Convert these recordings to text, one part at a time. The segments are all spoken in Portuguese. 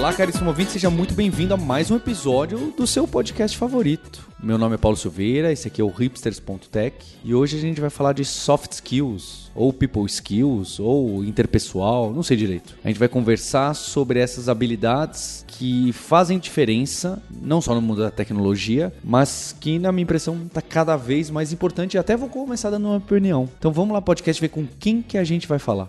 Olá, caríssimo ouvinte, seja muito bem-vindo a mais um episódio do seu podcast favorito. Meu nome é Paulo Silveira, esse aqui é o hipsters.tech e hoje a gente vai falar de soft skills, ou people skills, ou interpessoal, não sei direito. A gente vai conversar sobre essas habilidades que fazem diferença, não só no mundo da tecnologia, mas que, na minha impressão, está cada vez mais importante e até vou começar dando uma opinião. Então vamos lá, podcast, ver com quem que a gente vai falar.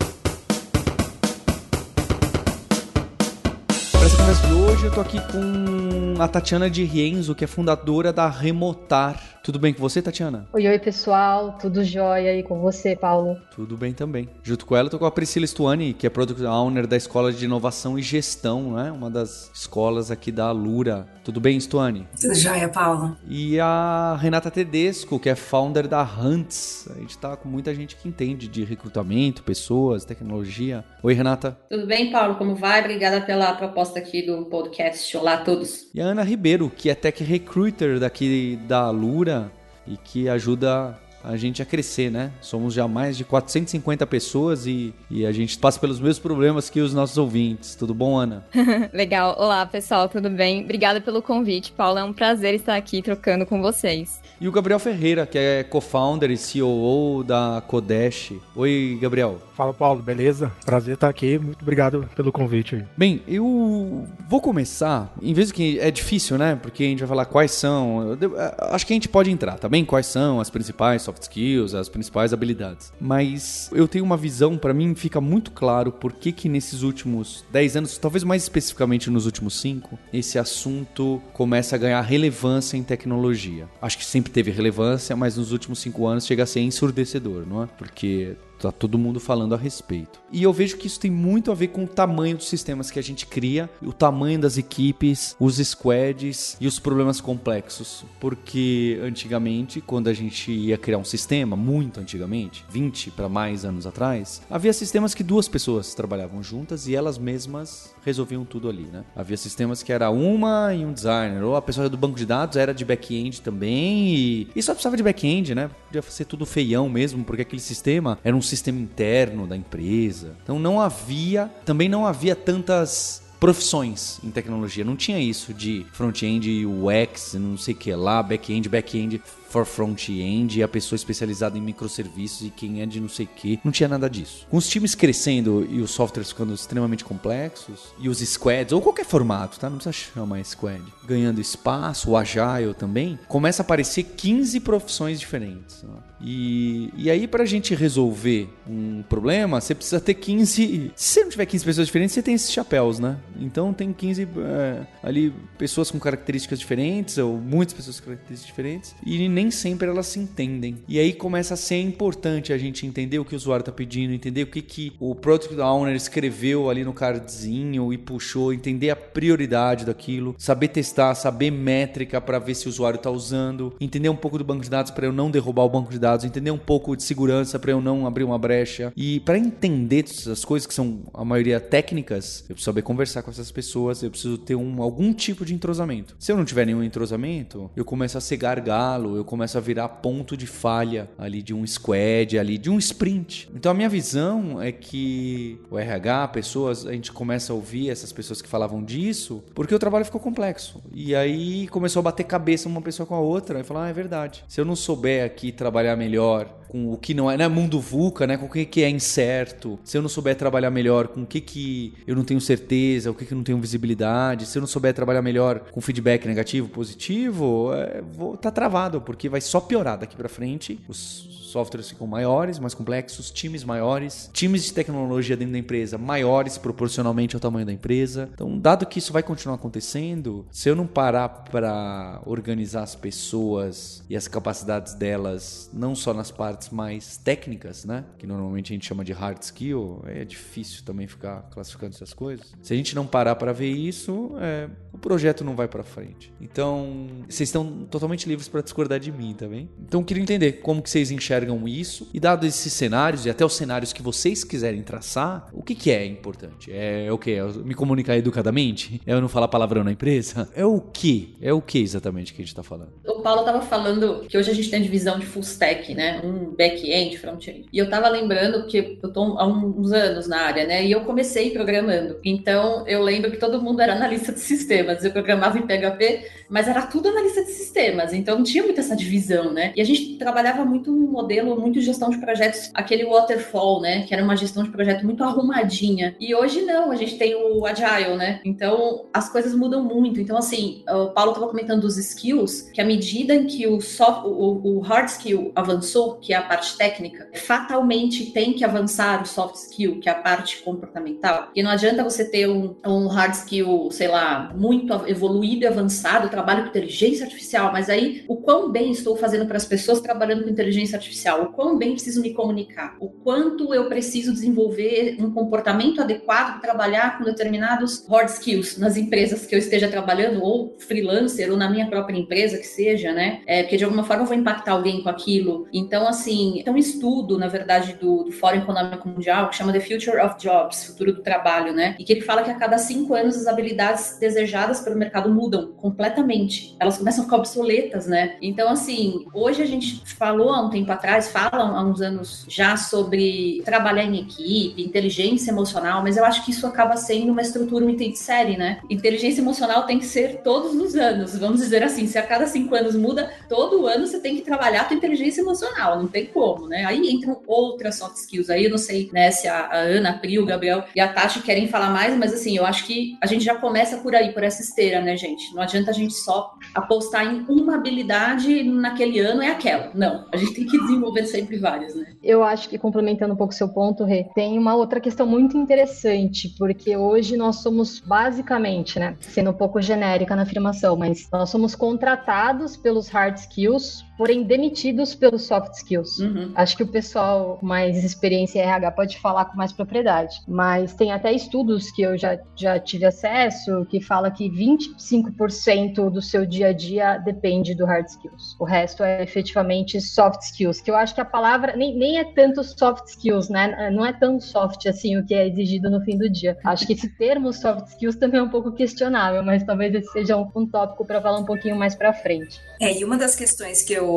Conversa de hoje, eu tô aqui com a Tatiana de Rienzo, que é fundadora da Remotar. Tudo bem com você, Tatiana? Oi, oi, pessoal. Tudo jóia aí com você, Paulo? Tudo bem também. Junto com ela, eu tô com a Priscila Stuani, que é Product Owner da Escola de Inovação e Gestão, né? Uma das escolas aqui da Lura. Tudo bem, Stuani? Tudo jóia, Paulo. E a Renata Tedesco, que é founder da Hunts. A gente tá com muita gente que entende de recrutamento, pessoas, tecnologia. Oi, Renata. Tudo bem, Paulo? Como vai? Obrigada pela proposta aqui do podcast. Olá a todos. E a Ana Ribeiro, que é Tech Recruiter daqui da Lura e que ajuda a gente a crescer, né? Somos já mais de 450 pessoas e, e a gente passa pelos mesmos problemas que os nossos ouvintes. Tudo bom, Ana? Legal. Olá, pessoal, tudo bem? Obrigada pelo convite, Paulo. É um prazer estar aqui trocando com vocês. E o Gabriel Ferreira, que é co-founder e COO da Kodesh. Oi, Gabriel. Fala, Paulo, beleza? Prazer estar aqui. Muito obrigado pelo convite. Bem, eu vou começar, em vez de que é difícil, né? Porque a gente vai falar quais são. Acho que a gente pode entrar, tá bem? Quais são as principais soft skills, as principais habilidades. Mas eu tenho uma visão, para mim fica muito claro por que que nesses últimos 10 anos, talvez mais especificamente nos últimos 5, esse assunto começa a ganhar relevância em tecnologia. Acho que sempre teve relevância, mas nos últimos 5 anos chega a ser ensurdecedor, não é? Porque Tá todo mundo falando a respeito. E eu vejo que isso tem muito a ver com o tamanho dos sistemas que a gente cria, o tamanho das equipes, os squads e os problemas complexos. Porque antigamente, quando a gente ia criar um sistema, muito antigamente, 20 para mais anos atrás, havia sistemas que duas pessoas trabalhavam juntas e elas mesmas resolviam tudo ali, né? Havia sistemas que era uma e um designer, ou a pessoa do banco de dados era de back-end também e, e só precisava de back-end, né? Podia ser tudo feião mesmo, porque aquele sistema era um sistema interno da empresa. Então não havia, também não havia tantas profissões em tecnologia. Não tinha isso de front-end, UX, não sei o que lá, back-end, back-end for front-end a pessoa especializada em microserviços e quem é de não sei o que. Não tinha nada disso. Com os times crescendo e os softwares ficando extremamente complexos e os squads, ou qualquer formato, tá? Não precisa chamar squad. Ganhando espaço, o agile também, começa a aparecer 15 profissões diferentes. Né? E, e aí, pra gente resolver um problema, você precisa ter 15. Se você não tiver 15 pessoas diferentes, você tem esses chapéus, né? Então tem 15 é, ali pessoas com características diferentes, ou muitas pessoas com características diferentes, e nem sempre elas se entendem. E aí começa a ser importante a gente entender o que o usuário está pedindo, entender o que, que o Product Owner escreveu ali no cardzinho e puxou, entender a prioridade daquilo, saber testar, saber métrica para ver se o usuário está usando, entender um pouco do banco de dados para eu não derrubar o banco de dados dados, entender um pouco de segurança para eu não abrir uma brecha. E para entender essas coisas que são a maioria técnicas, eu preciso saber conversar com essas pessoas, eu preciso ter um, algum tipo de entrosamento. Se eu não tiver nenhum entrosamento, eu começo a ser gargalo, eu começo a virar ponto de falha ali de um squad, ali de um sprint. Então a minha visão é que o RH, pessoas, a gente começa a ouvir essas pessoas que falavam disso, porque o trabalho ficou complexo. E aí começou a bater cabeça uma pessoa com a outra e falar, ah, é verdade. Se eu não souber aqui trabalhar melhor com o que não é, não é mundo VUCA, né? Com o que, que é incerto. Se eu não souber trabalhar melhor com o que, que eu não tenho certeza, o que, que eu não tenho visibilidade, se eu não souber trabalhar melhor com feedback negativo, positivo, é, vou tá travado, porque vai só piorar daqui para frente. Os softwares ficam maiores, mais complexos, times maiores, times de tecnologia dentro da empresa maiores proporcionalmente ao tamanho da empresa. Então, dado que isso vai continuar acontecendo, se eu não parar para organizar as pessoas e as capacidades delas, não só nas partes mais técnicas, né, que normalmente a gente chama de hard skill, é difícil também ficar classificando essas coisas. Se a gente não parar para ver isso, é, o projeto não vai para frente. Então, vocês estão totalmente livres para discordar de mim, tá bem? Então, eu queria entender como que vocês enxergam enxergam isso? E dado esses cenários e até os cenários que vocês quiserem traçar, o que, que é importante? É o que? É me comunicar educadamente? É eu não falar palavrão na empresa? É o que? É o que exatamente que a gente está falando? O Paulo estava falando que hoje a gente tem a divisão de full stack, né? Um back-end, front-end. E eu estava lembrando que eu estou há uns anos na área, né? E eu comecei programando. Então eu lembro que todo mundo era analista de sistemas. Eu programava em PHP, mas era tudo analista de sistemas. Então não tinha muito essa divisão, né? E a gente trabalhava muito no modelo, muito gestão de projetos, aquele waterfall, né? Que era uma gestão de projeto muito arrumadinha. E hoje não, a gente tem o agile, né? Então as coisas mudam muito. Então assim, o Paulo estava comentando dos skills, que à medida em que o, soft, o, o hard skill avançou, que é a parte técnica, fatalmente tem que avançar o soft skill, que é a parte comportamental. E não adianta você ter um, um hard skill, sei lá, muito evoluído e avançado, trabalho com inteligência artificial, mas aí o quão bem estou fazendo para as pessoas trabalhando com inteligência artificial, o quão bem preciso me comunicar, o quanto eu preciso desenvolver um comportamento adequado para trabalhar com determinados hard skills nas empresas que eu esteja trabalhando, ou freelancer, ou na minha própria empresa que seja, né? É, porque de alguma forma eu vou impactar alguém com aquilo. Então, assim, tem um estudo, na verdade, do, do Fórum Econômico Mundial que chama The Future of Jobs, futuro do trabalho, né? E que ele fala que a cada cinco anos as habilidades desejadas pelo mercado mudam completamente. Elas começam a ficar obsoletas, né? Então, assim, hoje a gente falou há um tempo atrás, fala há uns anos já sobre trabalhar em equipe, inteligência emocional, mas eu acho que isso acaba sendo uma estrutura muito de série, né? Inteligência emocional tem que ser todos os anos, vamos dizer assim, se a cada cinco anos muda, todo ano você tem que trabalhar a tua inteligência emocional, não tem como, né? Aí entram outras soft skills, aí eu não sei, né, se a, a Ana, a Pri, o Gabriel e a Tati querem falar mais, mas assim, eu acho que a gente já começa por aí, por essa esteira, né, gente? Não adianta a gente só apostar em uma habilidade naquele ano é aquela. Não, a gente tem que desenvolver sempre várias, né? Eu acho que complementando um pouco seu ponto, Rê, tem uma outra questão muito interessante, porque hoje nós somos basicamente, né, sendo um pouco genérica na afirmação, mas nós somos contratados pelos hard skills porém demitidos pelos soft skills. Uhum. Acho que o pessoal mais experiência em RH pode falar com mais propriedade, mas tem até estudos que eu já, já tive acesso que fala que 25% do seu dia a dia depende do hard skills. O resto é efetivamente soft skills, que eu acho que a palavra nem, nem é tanto soft skills, né? Não é tão soft assim o que é exigido no fim do dia. Acho que esse termo soft skills também é um pouco questionável, mas talvez esse seja um, um tópico para falar um pouquinho mais para frente. É, e uma das questões que eu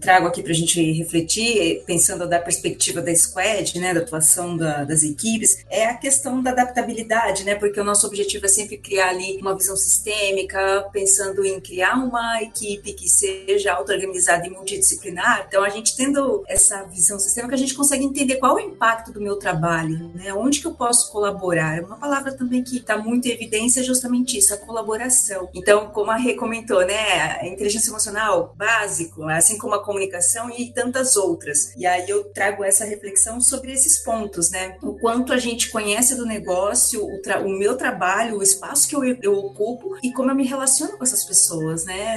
trago aqui para a gente refletir, pensando da perspectiva da squad, né, da atuação da, das equipes, é a questão da adaptabilidade, né, porque o nosso objetivo é sempre criar ali uma visão sistêmica, pensando em criar uma equipe que seja auto-organizada e multidisciplinar. Então, a gente tendo essa visão sistêmica, a gente consegue entender qual é o impacto do meu trabalho, né, onde que eu posso colaborar. Uma palavra também que está muito em evidência é justamente isso, a colaboração. Então, como a Rê comentou, né, a inteligência emocional básico, assim como a comunicação e tantas outras. E aí eu trago essa reflexão sobre esses pontos, né? O quanto a gente conhece do negócio, o, o meu trabalho, o espaço que eu, eu, ocupo e como eu me relaciono com essas pessoas, né?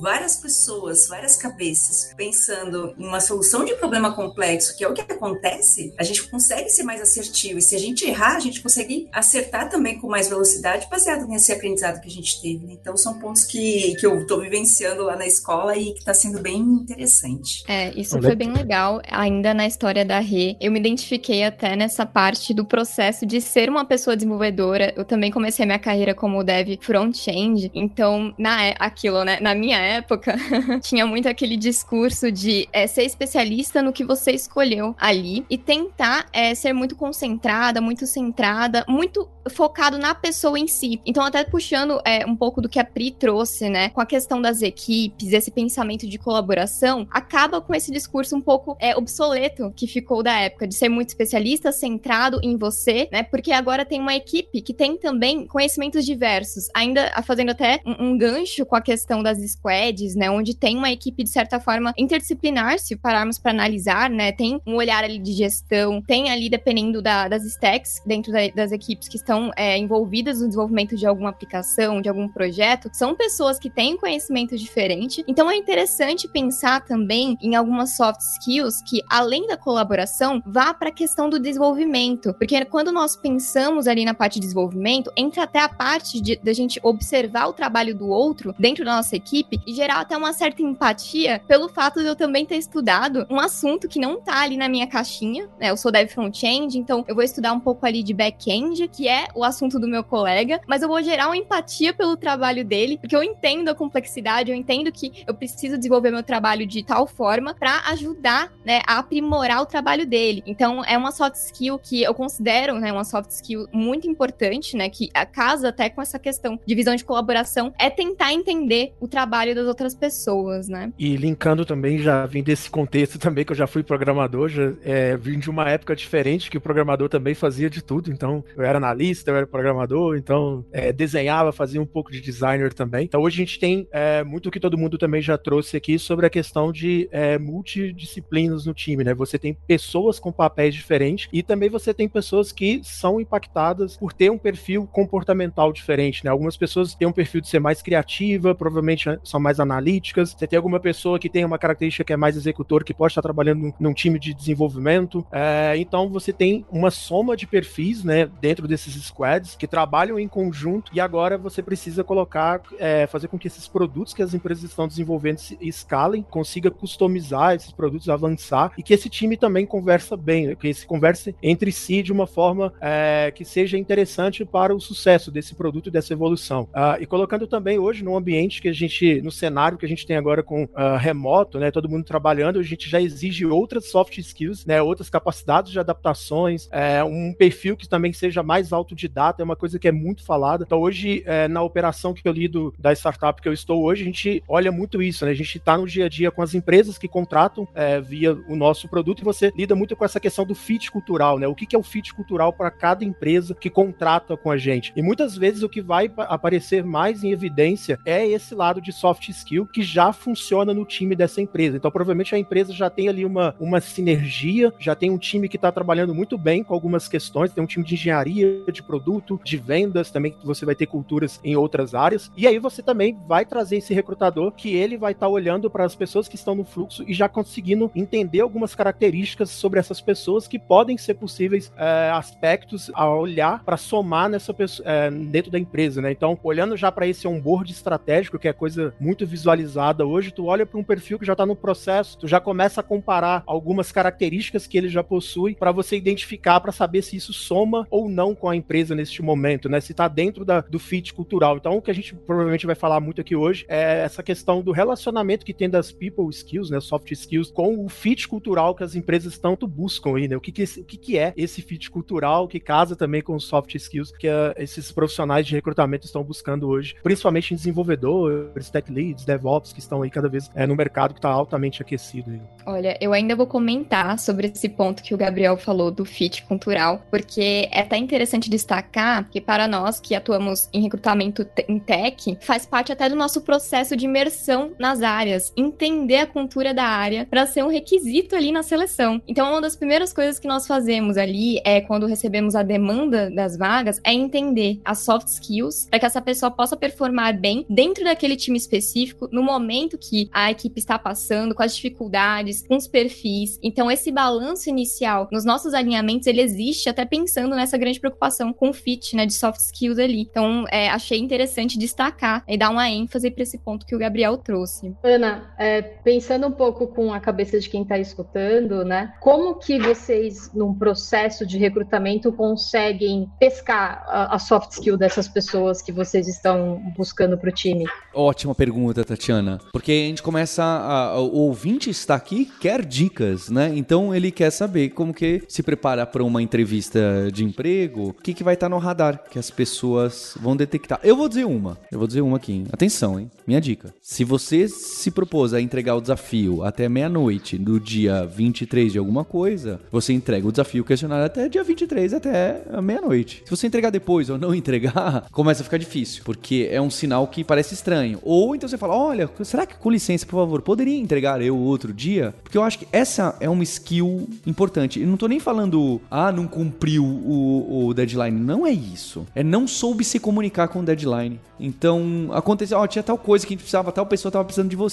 Várias pessoas, várias cabeças pensando em uma solução de problema complexo, que é o que acontece, a gente consegue ser mais assertivo. E se a gente errar, a gente consegue acertar também com mais velocidade, baseado nesse aprendizado que a gente teve. Né? Então, são pontos que, que eu estou vivenciando lá na escola e que está sendo bem interessante. É, isso foi bem legal. Ainda na história da Rê, eu me identifiquei até nessa parte do processo de ser uma pessoa desenvolvedora. Eu também comecei minha carreira como dev front-end, então, na é, aquilo, né? Na minha época, tinha muito aquele discurso de é, ser especialista no que você escolheu ali e tentar é, ser muito concentrada, muito centrada, muito focado na pessoa em si. Então, até puxando é, um pouco do que a Pri trouxe, né, com a questão das equipes, esse pensamento de colaboração, acaba com esse discurso um pouco é, obsoleto que ficou da época, de ser muito especialista, centrado em você, né, porque agora tem uma equipe que tem também conhecimentos diversos, ainda fazendo até um, um gancho com a questão das squads, né, onde tem uma equipe, de certa forma, interdisciplinar, se pararmos para analisar, né, tem um olhar ali de gestão, tem ali, dependendo da, das stacks dentro da, das equipes que estão é, envolvidas no desenvolvimento de alguma aplicação, de algum projeto, são pessoas que têm conhecimento diferente. Então é interessante interessante pensar também em algumas soft skills que, além da colaboração, vá para a questão do desenvolvimento. Porque quando nós pensamos ali na parte de desenvolvimento, entra até a parte de da gente observar o trabalho do outro dentro da nossa equipe e gerar até uma certa empatia pelo fato de eu também ter estudado um assunto que não tá ali na minha caixinha, né? Eu sou dev front-end, então eu vou estudar um pouco ali de back-end, que é o assunto do meu colega, mas eu vou gerar uma empatia pelo trabalho dele, porque eu entendo a complexidade, eu entendo que eu preciso desenvolver meu trabalho de tal forma para ajudar, né, a aprimorar o trabalho dele. Então, é uma soft skill que eu considero, né, uma soft skill muito importante, né, que casa até com essa questão de visão de colaboração, é tentar entender o trabalho das outras pessoas, né? E linkando também, já vim desse contexto também, que eu já fui programador, já é, vim de uma época diferente, que o programador também fazia de tudo, então eu era analista, eu era programador, então é, desenhava, fazia um pouco de designer também. Então hoje a gente tem é, muito que todo mundo também já trouxe aqui sobre a questão de é, multidisciplinas no time, né? Você tem pessoas com papéis diferentes e também você tem pessoas que são impactadas por ter um perfil comportamental diferente, né? Algumas pessoas têm um perfil de ser mais criativa, provavelmente são mais analíticas. Você tem alguma pessoa que tem uma característica que é mais executor, que pode estar trabalhando num, num time de desenvolvimento. É, então você tem uma soma de perfis, né, dentro desses squads que trabalham em conjunto e agora você precisa colocar, é, fazer com que esses produtos que as empresas estão desenvolvendo se escalem, consiga customizar esses produtos, avançar e que esse time também conversa bem, né, que se converse entre si de uma forma é, que seja interessante para o sucesso desse produto e dessa evolução. Uh, e colocando também hoje no ambiente que a gente, no cenário que a gente tem agora com uh, remoto, né, todo mundo trabalhando, a gente já exige outras soft skills, né, outras capacidades de adaptações, é, um perfil que também seja mais autodidata, é uma coisa que é muito falada. Então hoje, é, na operação que eu lido da startup que eu estou hoje, a gente olha muito isso, né, a gente está no dia a dia com as empresas que contratam é, via o nosso produto e você lida muito com essa questão do fit cultural, né, o que, que é o fit cultural para cada empresa que contrata com a gente. E muitas vezes o que vai aparecer mais em evidência é esse lado de soft skill que já funciona no time dessa empresa. Então, provavelmente a empresa já tem ali uma, uma sinergia, já tem um time que está trabalhando muito bem com algumas questões, tem um time de engenharia, de produto, de vendas, também você vai ter culturas em outras áreas. E aí você também vai trazer esse recrutador que ele vai estar tá olhando para as pessoas que estão no fluxo e já conseguindo entender algumas características sobre essas pessoas que podem ser possíveis é, aspectos a olhar para somar nessa pessoa, é, dentro da empresa, né? Então, olhando já para esse onboard estratégico, que é coisa muito visualizada hoje, tu olha para um perfil que já está no processo, tu já começa a comparar algumas características que ele já possui para você identificar, para saber se isso soma ou não com a empresa neste momento, né? Se está dentro da, do fit cultural. Então, o que a gente provavelmente vai falar muito aqui hoje é essa questão do relacionamento que tem das people skills, né? Soft skills, com o fit cultural que as empresas tanto buscam aí, né? O que, que, esse, o que, que é esse fit cultural que casa também com os soft skills que uh, esses profissionais de recrutamento estão buscando hoje, principalmente em desenvolvedores, tech leads, DevOps, que estão aí cada vez é, no mercado que está altamente aquecido. Aí. Olha, eu ainda vou comentar sobre esse ponto que o Gabriel falou do fit cultural, porque é até interessante destacar que para nós que atuamos em recrutamento em tech, faz parte até do nosso processo de imersão nas áreas, entender a cultura da área para ser um requisito ali na seleção. Então, uma das primeiras coisas que nós fazemos ali é quando recebemos a demanda das vagas é entender as soft skills para que essa pessoa possa performar bem dentro daquele time específico no momento que a equipe está passando, com as dificuldades, com os perfis. Então, esse balanço inicial nos nossos alinhamentos, ele existe até pensando nessa grande preocupação com o fit, né, de soft skills ali. Então, é, achei interessante destacar e dar uma ênfase para esse ponto que o Gabriel trouxe. Ana, é, pensando um pouco com a cabeça de quem está escutando, né, como que vocês, num processo de recrutamento, conseguem pescar a, a soft skill dessas pessoas que vocês estão buscando para o time? Ótima pergunta, Tatiana. Porque a gente começa a, o ouvinte está aqui quer dicas, né? Então ele quer saber como que se prepara para uma entrevista de emprego, o que, que vai estar tá no radar que as pessoas vão detectar. Eu vou dizer uma, eu vou dizer uma aqui. Atenção, hein? Minha dica. Se você se propôs a entregar o desafio até meia-noite do dia 23 de alguma coisa, você entrega o desafio questionário até dia 23, até meia-noite. Se você entregar depois ou não entregar, começa a ficar difícil, porque é um sinal que parece estranho. Ou então você fala: olha, será que com licença, por favor, poderia entregar eu outro dia? Porque eu acho que essa é uma skill importante. E não tô nem falando, ah, não cumpriu o, o deadline. Não é isso. É não soube se comunicar com o deadline. Então, aconteceu, ó, tinha tal coisa que a gente precisava, tal pessoa tava precisando de você,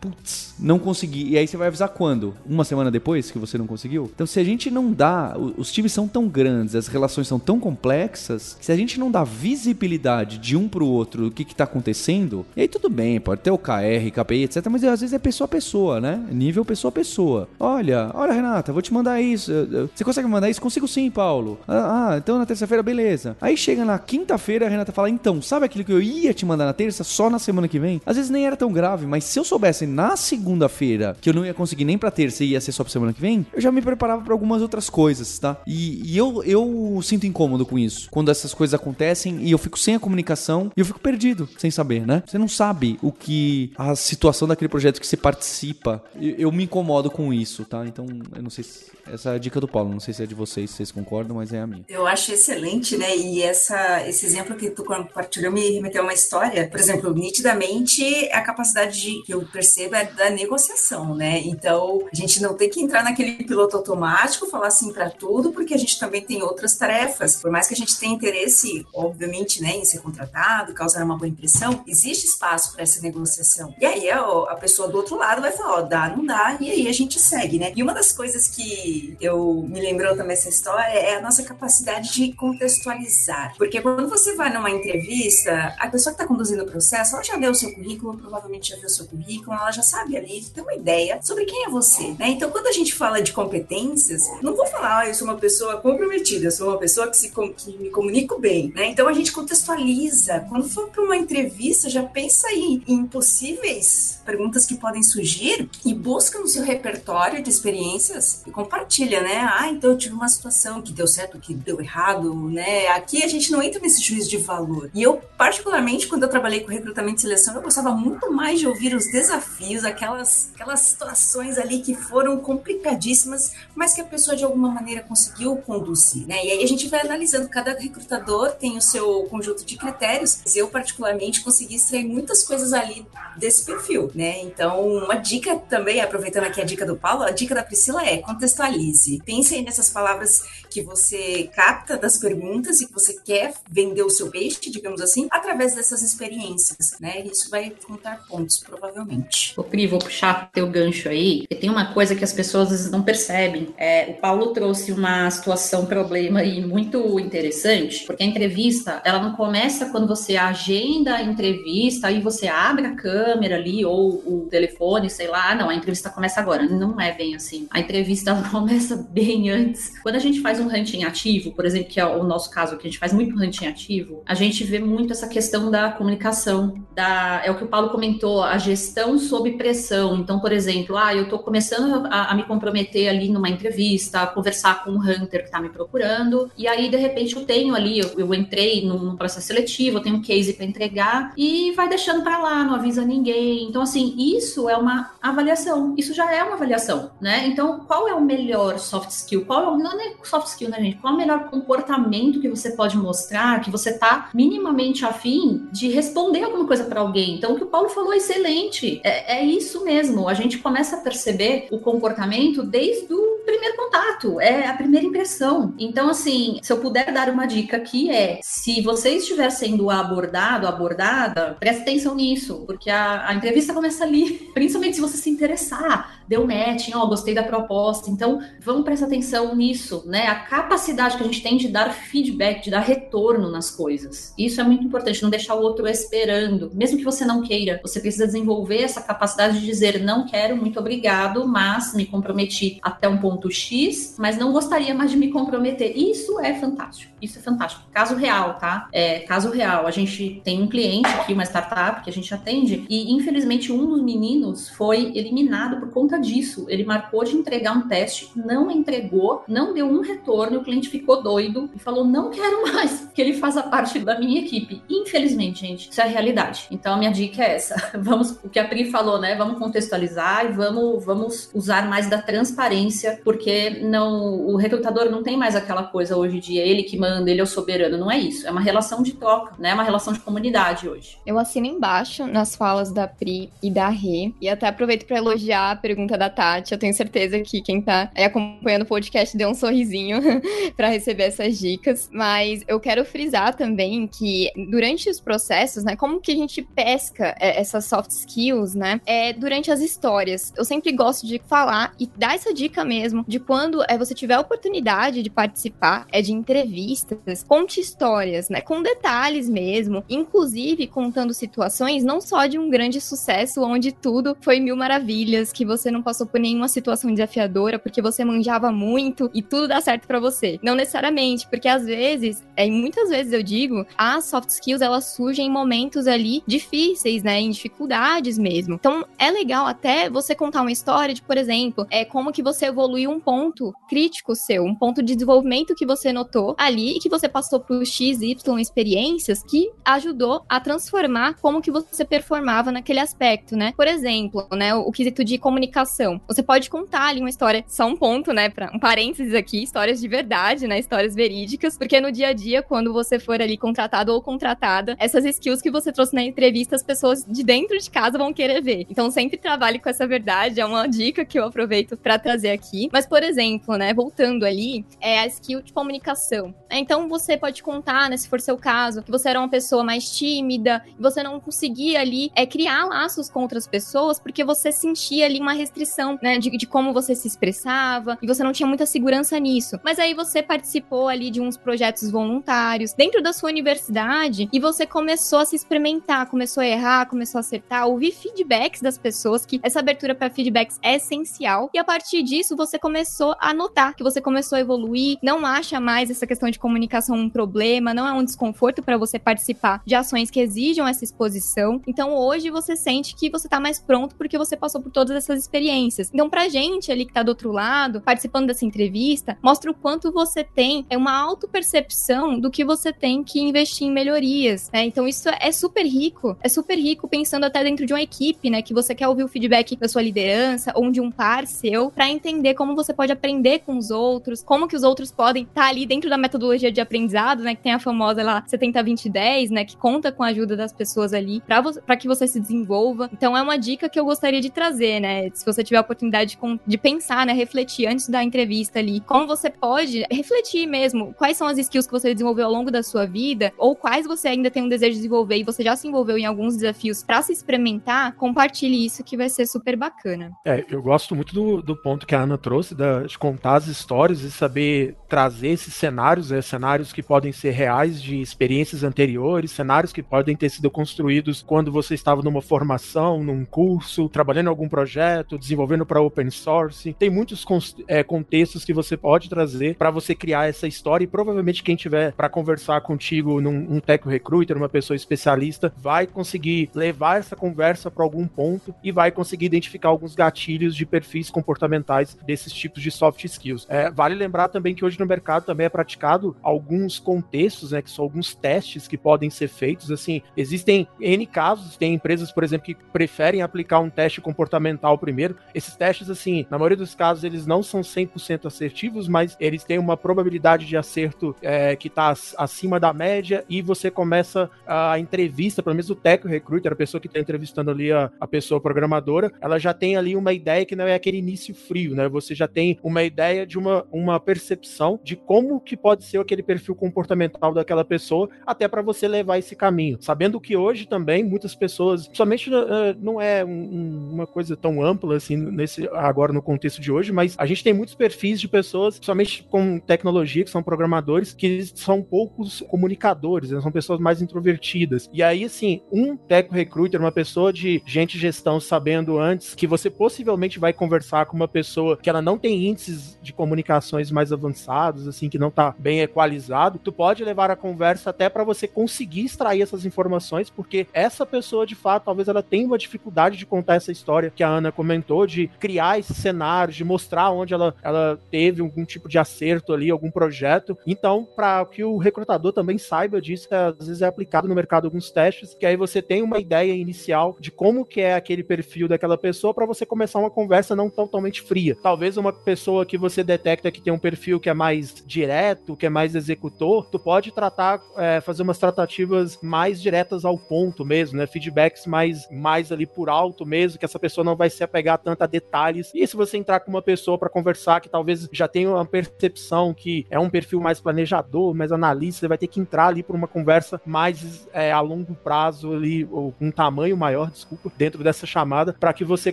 putz, não consegui. E aí você vai avisar quando? Uma semana depois que você não conseguiu? Então, se a gente não dá, os times são tão grandes, as relações são tão complexas, se a gente não dá visibilidade de um pro outro o que que tá acontecendo, e aí tudo bem, pode ter o KR, KPI, etc, mas às vezes é pessoa a pessoa, né? Nível pessoa a pessoa. Olha, olha, Renata, vou te mandar isso. Você consegue mandar isso? Consigo sim, Paulo. Ah, ah então na terça-feira, beleza. Aí chega na quinta-feira, a Renata fala, então, sabe aquilo que eu ia te mandar na terça, só na semana que vem? Às vezes nem era tão grave, mas se eu soubesse na segunda-feira que eu não ia conseguir nem pra terça e ia ser só pra semana que vem, eu já me preparava para algumas outras coisas, tá? E, e eu, eu sinto incômodo com isso. Quando essas coisas acontecem e eu fico sem a comunicação e eu fico perdido, sem saber, né? Você não sabe o que a situação daquele projeto que você participa. Eu, eu me incomodo com isso, tá? Então, eu não sei se essa é a dica do Paulo. Não sei se é de vocês, se vocês concordam, mas é a minha. Eu acho excelente, né? E essa, esse exemplo que tu compartilhou me remeteu a uma história. Por exemplo, nitidamente, a capacidade de, que eu percebo é da negociação, né? Então, a gente não tem que entrar naquele piloto automático, falar assim para tudo, porque a gente também tem outras tarefas. Por mais que a gente tenha interesse, obviamente, né, em ser contratado, causar uma boa impressão, existe espaço para essa negociação. E aí a, pessoa do outro lado vai falar, ó, dá, não dá, e aí a gente segue, né? E uma das coisas que eu me lembrou também essa história é a nossa capacidade de contextualizar. Porque quando você vai numa entrevista, a pessoa que está conduzindo o processo, ela já leu o seu currículo, provavelmente já viu o seu currículo, ela já sabe ali, tem uma ideia sobre quem é você, né? Então, quando a gente fala de competências, não vou falar, ah, eu sou uma pessoa comprometida, eu sou uma pessoa que, se, que me comunico bem, né? Então, a gente contextualiza. Quando for para uma entrevista, já pensa aí em possíveis perguntas que podem surgir e busca no seu repertório de experiências e compartilha, né? Ah, então eu tive uma situação que deu certo, que deu errado, né? Aqui a gente não entra nesse juízo de valor. E eu, particularmente, quando eu trabalhei com recrutamento e seleção, eu gostava muito mais de ouvir os desafios, aquelas, aquelas situações ali que foram complicadíssimas, mas que a pessoa de alguma maneira conseguiu conduzir, né? E aí a gente vai analisando, cada recrutador tem o seu conjunto de critérios. Eu, particularmente, consegui extrair muitas coisas ali desse perfil, né? Então, uma dica também, aproveitando aqui a dica do Paulo, a dica da Priscila é contextualizar Pense aí nessas palavras que você capta das perguntas e que você quer vender o seu peixe, digamos assim, através dessas experiências, né? Isso vai contar pontos, provavelmente. Ô, Pri, vou puxar teu gancho aí, porque tem uma coisa que as pessoas não percebem. É, o Paulo trouxe uma situação, problema aí muito interessante, porque a entrevista, ela não começa quando você agenda a entrevista, aí você abre a câmera ali, ou o telefone, sei lá, não, a entrevista começa agora. Não é bem assim. A entrevista começa bem antes. Quando a gente faz um hunting ativo, por exemplo, que é o nosso caso, que a gente faz muito hunting ativo, a gente vê muito essa questão da comunicação, da é o que o Paulo comentou, a gestão sob pressão. Então, por exemplo, ah, eu estou começando a, a, me comprometer ali numa entrevista, a conversar com um hunter que está me procurando, e aí de repente eu tenho ali, eu, eu entrei num, num, processo seletivo, eu tenho um case para entregar e vai deixando para lá, não avisa ninguém. Então, assim, isso é uma avaliação. Isso já é uma avaliação, né? Então, qual é o melhor soft skill? Qual é o, não é soft skill, né, gente? Qual é o melhor comportamento que você pode mostrar que você tá minimamente afim de responder alguma coisa para alguém? Então, o que o Paulo falou é excelente. É, é isso mesmo. A gente começa a perceber o comportamento desde o primeiro contato, é a primeira impressão. Então, assim, se eu puder dar uma dica aqui é, se você estiver sendo abordado, abordada, preste atenção nisso, porque a, a entrevista começa ali, principalmente se você se interessar, deu match, ó, gostei da proposta. Então, vamos prestar atenção nisso, né? Capacidade que a gente tem de dar feedback, de dar retorno nas coisas. Isso é muito importante, não deixar o outro esperando. Mesmo que você não queira, você precisa desenvolver essa capacidade de dizer não quero, muito obrigado, mas me comprometi até um ponto X, mas não gostaria mais de me comprometer. Isso é fantástico. Isso é fantástico. Caso real, tá? É, caso real. A gente tem um cliente aqui, uma startup que a gente atende, e infelizmente um dos meninos foi eliminado por conta disso. Ele marcou de entregar um teste, não entregou, não deu um retorno, o cliente ficou doido e falou: não quero mais, porque ele faz a parte da minha equipe. Infelizmente, gente, isso é a realidade. Então a minha dica é essa. Vamos, o que a Pri falou, né? Vamos contextualizar e vamos, vamos usar mais da transparência, porque não, o recrutador não tem mais aquela coisa hoje de ele que manda, ele é o soberano. Não é isso. É uma relação de troca, né? É uma relação de comunidade hoje. Eu assino embaixo nas falas da Pri e da Rê. E até aproveito para elogiar a pergunta da Tati. Eu tenho certeza que quem tá acompanhando o podcast deu um sorrisinho para receber essas dicas. Mas eu quero frisar também que durante os processos, né? Como que a gente pesca é, essas soft skills, né? É durante as histórias. Eu sempre gosto de falar e dar essa dica mesmo de quando é, você tiver a oportunidade de participar é de entrevistas, conte histórias, né? Com detalhes mesmo, inclusive contando situações não só de um grande sucesso onde tudo foi mil maravilhas, que você não passou por nenhuma situação desafiadora porque você manjava muito e tudo dá certo para você. Não necessariamente, porque às vezes, é, muitas vezes eu digo, as soft skills elas surgem em momentos ali difíceis, né? Em dificuldades mesmo. Então é legal até você contar uma história de, por exemplo, é como que você evoluiu um ponto crítico seu, um ponto de desenvolvimento que você notou ali e que você passou por X, Y experiências que ajudou a transformar como que você performava naquele aspecto, né? Por exemplo, né, o quesito de comunicação. Você pode contar ali uma história, só um ponto, né, para um parênteses aqui, histórias de verdade, né, histórias verídicas, porque no dia a dia, quando você for ali contratado ou contratada, essas skills que você trouxe na entrevista, as pessoas de dentro de casa vão querer ver. Então sempre trabalhe com essa verdade, é uma dica que eu aproveito para trazer aqui. Mas, por exemplo, né, voltando ali, é a skill de comunicação. Então você pode contar, né, se for seu caso, que você era uma pessoa mais tímida, você não conseguia ali é, criar laços com outras pessoas porque você sentia ali uma restrição, né, de, de como você se expressava e você não tinha muita segurança nisso. Mas aí você participou ali de uns projetos voluntários dentro da sua universidade e você começou a se experimentar, começou a errar, começou a acertar, ouvir feedbacks das pessoas, que essa abertura para feedbacks é essencial. E a partir disso você começou a notar que você começou a evoluir, não acha mais essa questão de comunicação um problema, não é um desconforto para você participar de ações que exijam essa exposição. Então hoje você sente que você tá mais pronto porque você passou por todas essas experiências. Então pra gente ali que tá do outro lado, participando dessa entrevista, mostra o quanto você tem é uma auto-percepção do que você tem que investir em melhorias, né? Então isso é super rico, é super rico pensando até dentro de uma equipe, né, que você quer ouvir o feedback da sua liderança ou de um par seu para entender como você pode aprender com os outros, como que os outros podem estar tá ali dentro da metodologia de aprendizado, né, que tem a famosa lá 70 20 10, né, que conta com a ajuda das pessoas ali para que você se desenvolva. Então é uma dica que eu gostaria de trazer, né? Se você tiver a oportunidade de, de pensar, né, refletir antes da entrevista ali, como você pode refletir mesmo, quais são as skills que você desenvolveu ao longo da sua vida ou quais você ainda tem um desejo de desenvolver e você já se envolveu em alguns desafios para se experimentar, compartilhe isso que vai ser super bacana. É, eu gosto muito do, do ponto que a Ana trouxe, da, de contar as histórias e saber trazer esses cenários, né, cenários que podem ser reais de experiências anteriores, cenários que podem ter sido construídos quando você estava numa formação, num curso, trabalhando em algum projeto, desenvolvendo para open source. Tem muitos é, contextos que você pode trazer para você criar essa história e provavelmente quem tiver para conversar contigo num um tech recruiter, uma pessoa especialista, vai conseguir levar essa conversa para algum ponto e vai conseguir identificar alguns gatilhos de perfis comportamentais desses tipos de soft skills. É, vale lembrar também que hoje no mercado também é praticado alguns contextos, né, que são alguns testes que podem ser feitos. Assim, existem N casos, tem empresas, por exemplo, que preferem aplicar um teste comportamental primeiro. Esses testes, assim, na maioria dos casos, eles não são 100% assertivos, mas eles têm uma probabilidade de acerto é, que está acima da média e você começa a entrevista, pelo menos o tech recruiter, a pessoa que está entrevistando ali a, a pessoa programadora, ela já tem ali uma ideia que não é aquele início frio, né? Você já tem uma ideia de uma, uma percepção de como que pode ser aquele perfil comportamental daquela pessoa, até para você levar esse caminho. Sabendo que hoje também muitas pessoas, somente uh, não é um, uma coisa tão ampla assim nesse agora no contexto de hoje, mas a gente tem muitos perfis de pessoas, somente com tecnologia, que são programadores, que são poucos comunicadores, né? são pessoas mais introvertidas. E aí, assim, um tech recruiter, uma pessoa de gente gestão sabendo antes que você possivelmente vai conversar com uma pessoa que ela não tem índices de comunicações mais avançados, assim, que não tá bem equalizado, tu pode levar a conversa até para você conseguir extrair essas informações, porque essa pessoa, de fato, talvez ela tenha uma dificuldade de contar essa história que a Ana comentou, de criar esses cenários, de mostrar onde ela, ela teve algum tipo de acerto ali, algum projeto. Então, para que o recrutador também saiba disso, é, às vezes é aplicado no mercado alguns testes, que aí você tem uma ideia inicial de como que é aquele perfil daquela pessoa para você começar uma conversa não totalmente fria. Talvez uma pessoa que você detecta que tem um perfil que é mais direto, que é mais executor, tu pode tratar, é, fazer umas tratativas mais diretas ao ponto mesmo, né? Feedbacks mais, mais ali por alto mesmo, que essa pessoa não vai se apegar tanto a detalhes. E se você entrar com uma pessoa para conversar que talvez já tenha uma percepção que é um perfil mais planejador, mais analista, você vai ter que entrar ali por uma conversa mais é, a longo prazo ali, ou um tamanho maior, desculpa, dentro dessa chamada, para que você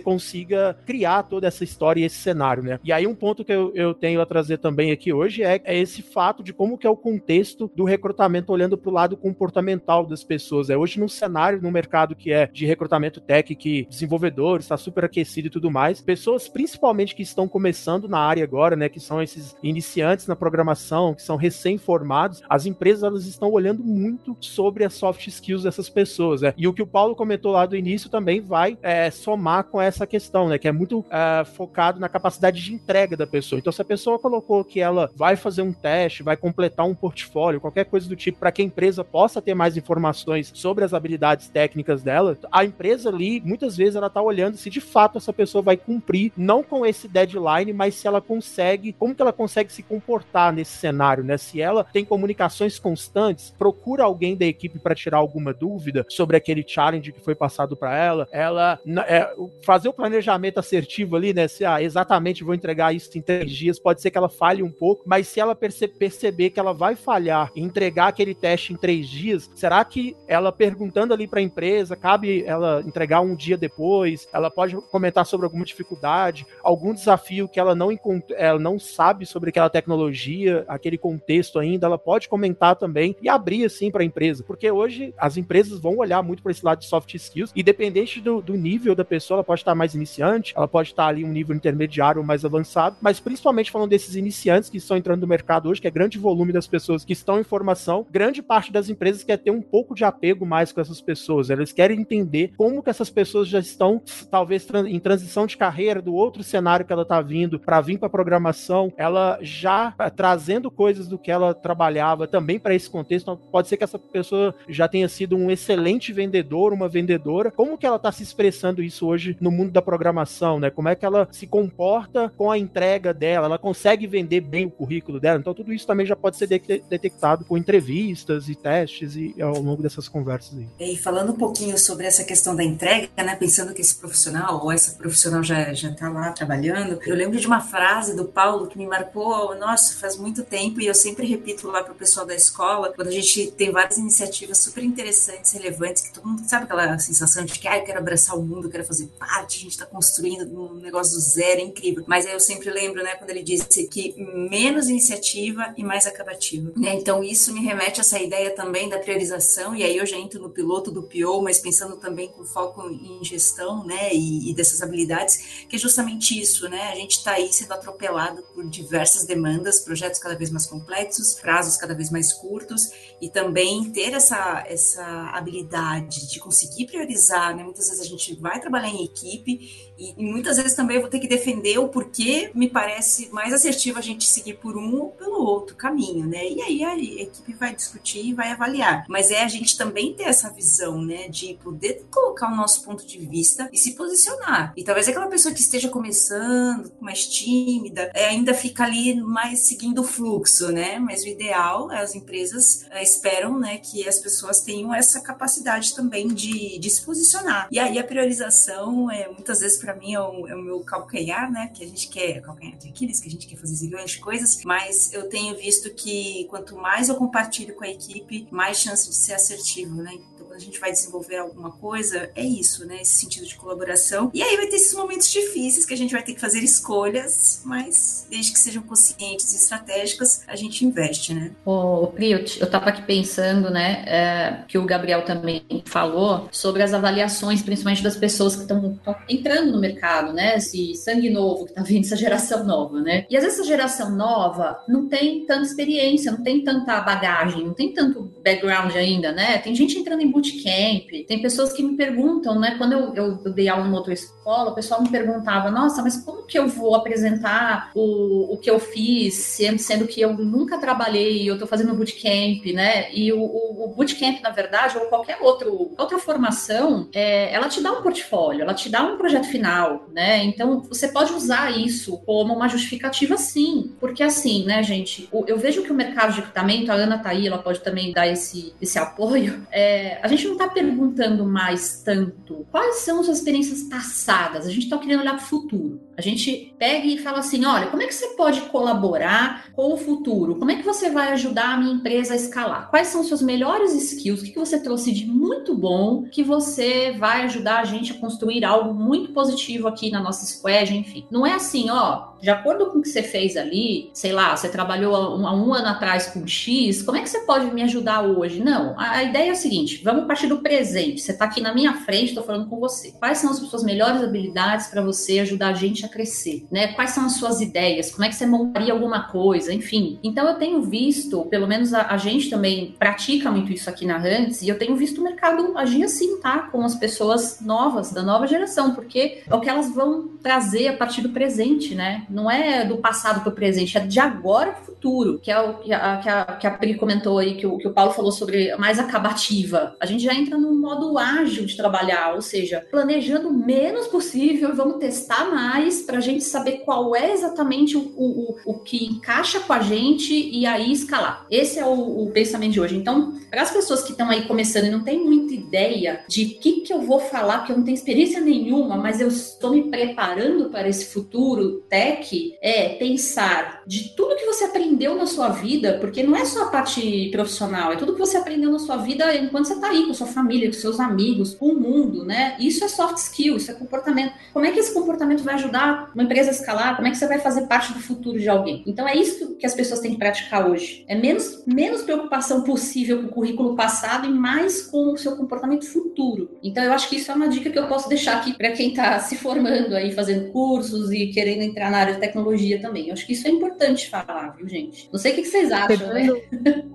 consiga criar toda essa história e esse cenário, né? E aí um ponto que eu, eu tenho a trazer também aqui hoje é, é esse fato de como que é o contexto do recrutamento olhando para o lado comportamental das pessoas. É hoje num cenário, no mercado que é de recrutamento tech, que desenvolvedores está super aquecido e tudo mais, pessoas principalmente que estão começando na área agora, né, que são esses iniciantes na programação, que são recém-formados, as empresas elas estão olhando muito sobre as soft skills dessas pessoas, né? E o que o Paulo comentou lá do início também vai é, somar com essa questão, né, que é muito é, focado na capacidade de entrega da pessoa. Então, se a pessoa colocou que ela vai fazer um teste, vai completar um portfólio, qualquer coisa do tipo, para que a empresa possa ter mais informações sobre as habilidades técnicas dela, a empresa ali, muitas vezes, ela tá olhando se de fato essa pessoa vai cumprir, não com esse deadline, mas se ela consegue, como que ela consegue se comportar nesse cenário, né? Se ela tem comunicações constantes, procura alguém da equipe para tirar alguma dúvida sobre aquele challenge que foi passado para ela, ela é, fazer o planejamento assertivo ali, né? Se ah, exatamente vou entregar isso em três dias, pode ser que ela falhe um pouco, mas se ela perce perceber que ela vai falhar e entregar aquele teste em três dias, será que ela perguntando ali para a empresa, cabe ela entregar um dia depois? Ela pode comentar sobre alguma dificuldade, algum desafio que ela não ela não sabe sobre aquela tecnologia, aquele contexto ainda, ela pode comentar também e abrir assim para a empresa, porque hoje as empresas vão olhar muito para esse lado de soft skills, independente do, do nível da pessoa, ela pode estar mais iniciante, ela pode estar ali um nível intermediário ou mais avançado, mas principalmente falando desses iniciantes que estão entrando no mercado hoje, que é grande volume das pessoas que estão em formação, grande parte das empresas quer ter um pouco de apego mais com essas pessoas, elas querem entender como que essas pessoas já estão, talvez em transição de carreira do outro cenário que ela está vindo para vir para programação, ela já eh, trazendo coisas do que ela trabalhava também para esse contexto. Então, pode ser que essa pessoa já tenha sido um excelente vendedor, uma vendedora. Como que ela está se expressando isso hoje no mundo da programação, né? Como é que ela se comporta com a entrega dela? Ela consegue vender bem o currículo dela? Então tudo isso também já pode ser de detectado por entrevistas e testes e ao longo dessas conversas aí. E falando um pouquinho sobre essa questão da entrega, né? Pensando que esse profissional ou essa profissional já já está lá trabalhando, eu lembro de uma frase do Paulo que me marcou, nossa, faz muito tempo e eu sempre repito lá para o pessoal da escola, quando a gente tem várias iniciativas super interessantes, relevantes, que todo mundo sabe aquela sensação de que ah, eu quero abraçar o mundo, eu quero fazer parte, a gente está construindo um negócio do zero, é incrível. Mas aí eu sempre lembro, né, quando ele disse que menos iniciativa e mais acabativa. Né? Então isso me remete a essa ideia também da priorização, e aí eu já entro no piloto do PO, mas pensando também com foco em gestão, né, e, e dessas habilidades, que é justamente isso, né, a gente está aí sendo atropelado por diversas demandas, projetos cada vez mais complexos, prazos cada vez mais curtos, e também ter essa, essa habilidade de conseguir priorizar, né, muitas vezes a gente vai trabalhar em equipe e, e, muitas vezes também eu vou ter que defender o porquê me parece mais assertivo a gente seguir por um ou pelo outro caminho, né? E aí a equipe vai discutir e vai avaliar. Mas é a gente também ter essa visão, né? De poder colocar o nosso ponto de vista e se posicionar. E talvez aquela pessoa que esteja começando, mais tímida, é, ainda fica ali mais seguindo o fluxo, né? Mas o ideal, é as empresas é, esperam, né? Que as pessoas tenham essa capacidade também de, de se posicionar. E aí a priorização é muitas vezes para mim é o, é o, meu calcanhar, né? Que a gente quer, calcanhar de Aquiles, que a gente quer fazer zilhões de coisas, mas eu tenho visto que quanto mais eu compartilho com a equipe, mais chance de ser assertivo, né? Quando a gente vai desenvolver alguma coisa, é isso, né? Esse sentido de colaboração. E aí vai ter esses momentos difíceis que a gente vai ter que fazer escolhas, mas desde que sejam conscientes e estratégicas, a gente investe, né? Ô, Pri, eu, eu tava aqui pensando, né, é, que o Gabriel também falou sobre as avaliações, principalmente das pessoas que estão entrando no mercado, né? Esse sangue novo que tá vindo, essa geração nova, né? E às vezes essa geração nova não tem tanta experiência, não tem tanta bagagem, não tem tanto background ainda, né? Tem gente entrando em bootcamp, tem pessoas que me perguntam, né? Quando eu, eu, dei aula numa outra escola, o pessoal me perguntava, nossa, mas como que eu vou apresentar o, o que eu fiz, sendo que eu nunca trabalhei, eu tô fazendo bootcamp, né? E o, o, o bootcamp, na verdade, ou qualquer outro, outra formação, é, ela te dá um portfólio, ela te dá um projeto final, né? Então, você pode usar isso como uma justificativa, sim. Porque assim, né, gente, eu vejo que o mercado de equipamento, a Ana tá aí, ela pode também dar esse, esse apoio, é, a gente não tá perguntando mais tanto quais são suas experiências passadas, a gente tá querendo olhar para o futuro. A gente pega e fala assim: olha, como é que você pode colaborar com o futuro? Como é que você vai ajudar a minha empresa a escalar? Quais são seus melhores skills? O que você trouxe de muito bom que você vai ajudar a gente a construir algo muito positivo aqui na nossa squad, enfim. Não é assim, ó, de acordo com o que você fez ali, sei lá, você trabalhou há um, há um ano atrás com X, como é que você pode me ajudar hoje? Não, a, a ideia é a seguinte: vamos partir do presente. Você está aqui na minha frente, estou falando com você. Quais são as suas melhores habilidades para você ajudar a gente a crescer? Né? Quais são as suas ideias? Como é que você montaria alguma coisa? Enfim. Então eu tenho visto, pelo menos a, a gente também pratica muito isso aqui na Hunts, e eu tenho visto o mercado agir assim, tá? Com as pessoas novas, da nova geração, porque é o que elas vão trazer a partir do presente, né? Não é do passado para o presente, é de agora futuro, que é o que a, que a, que a Pri comentou aí, que o, que o Paulo falou sobre mais acabativa. A gente já entra num modo ágil de trabalhar, ou seja, planejando o menos possível, vamos testar mais para a gente saber qual é exatamente o, o, o que encaixa com a gente e aí escalar. Esse é o, o pensamento de hoje. Então, para as pessoas que estão aí começando e não têm muita ideia de que, que eu vou falar, porque eu não tenho experiência nenhuma, mas eu estou me preparando para esse futuro tech, é pensar de tudo que você aprendeu na sua vida, porque não é só a parte profissional, é tudo que você aprendeu na sua vida enquanto você está aí com sua família, com seus amigos, com o mundo, né? Isso é soft skill, isso é comportamento. Como é que esse comportamento vai ajudar uma empresa a escalar? Como é que você vai fazer parte do futuro de alguém? Então é isso que as pessoas têm que praticar hoje. É menos, menos preocupação possível com o currículo passado e mais com o seu comportamento futuro. Então eu acho que isso é uma dica que eu posso deixar aqui para quem está se formando aí, fazendo cursos e querendo entrar na área de tecnologia também. Eu acho que isso é importante falar, viu, gente? Não sei o que vocês acham, né?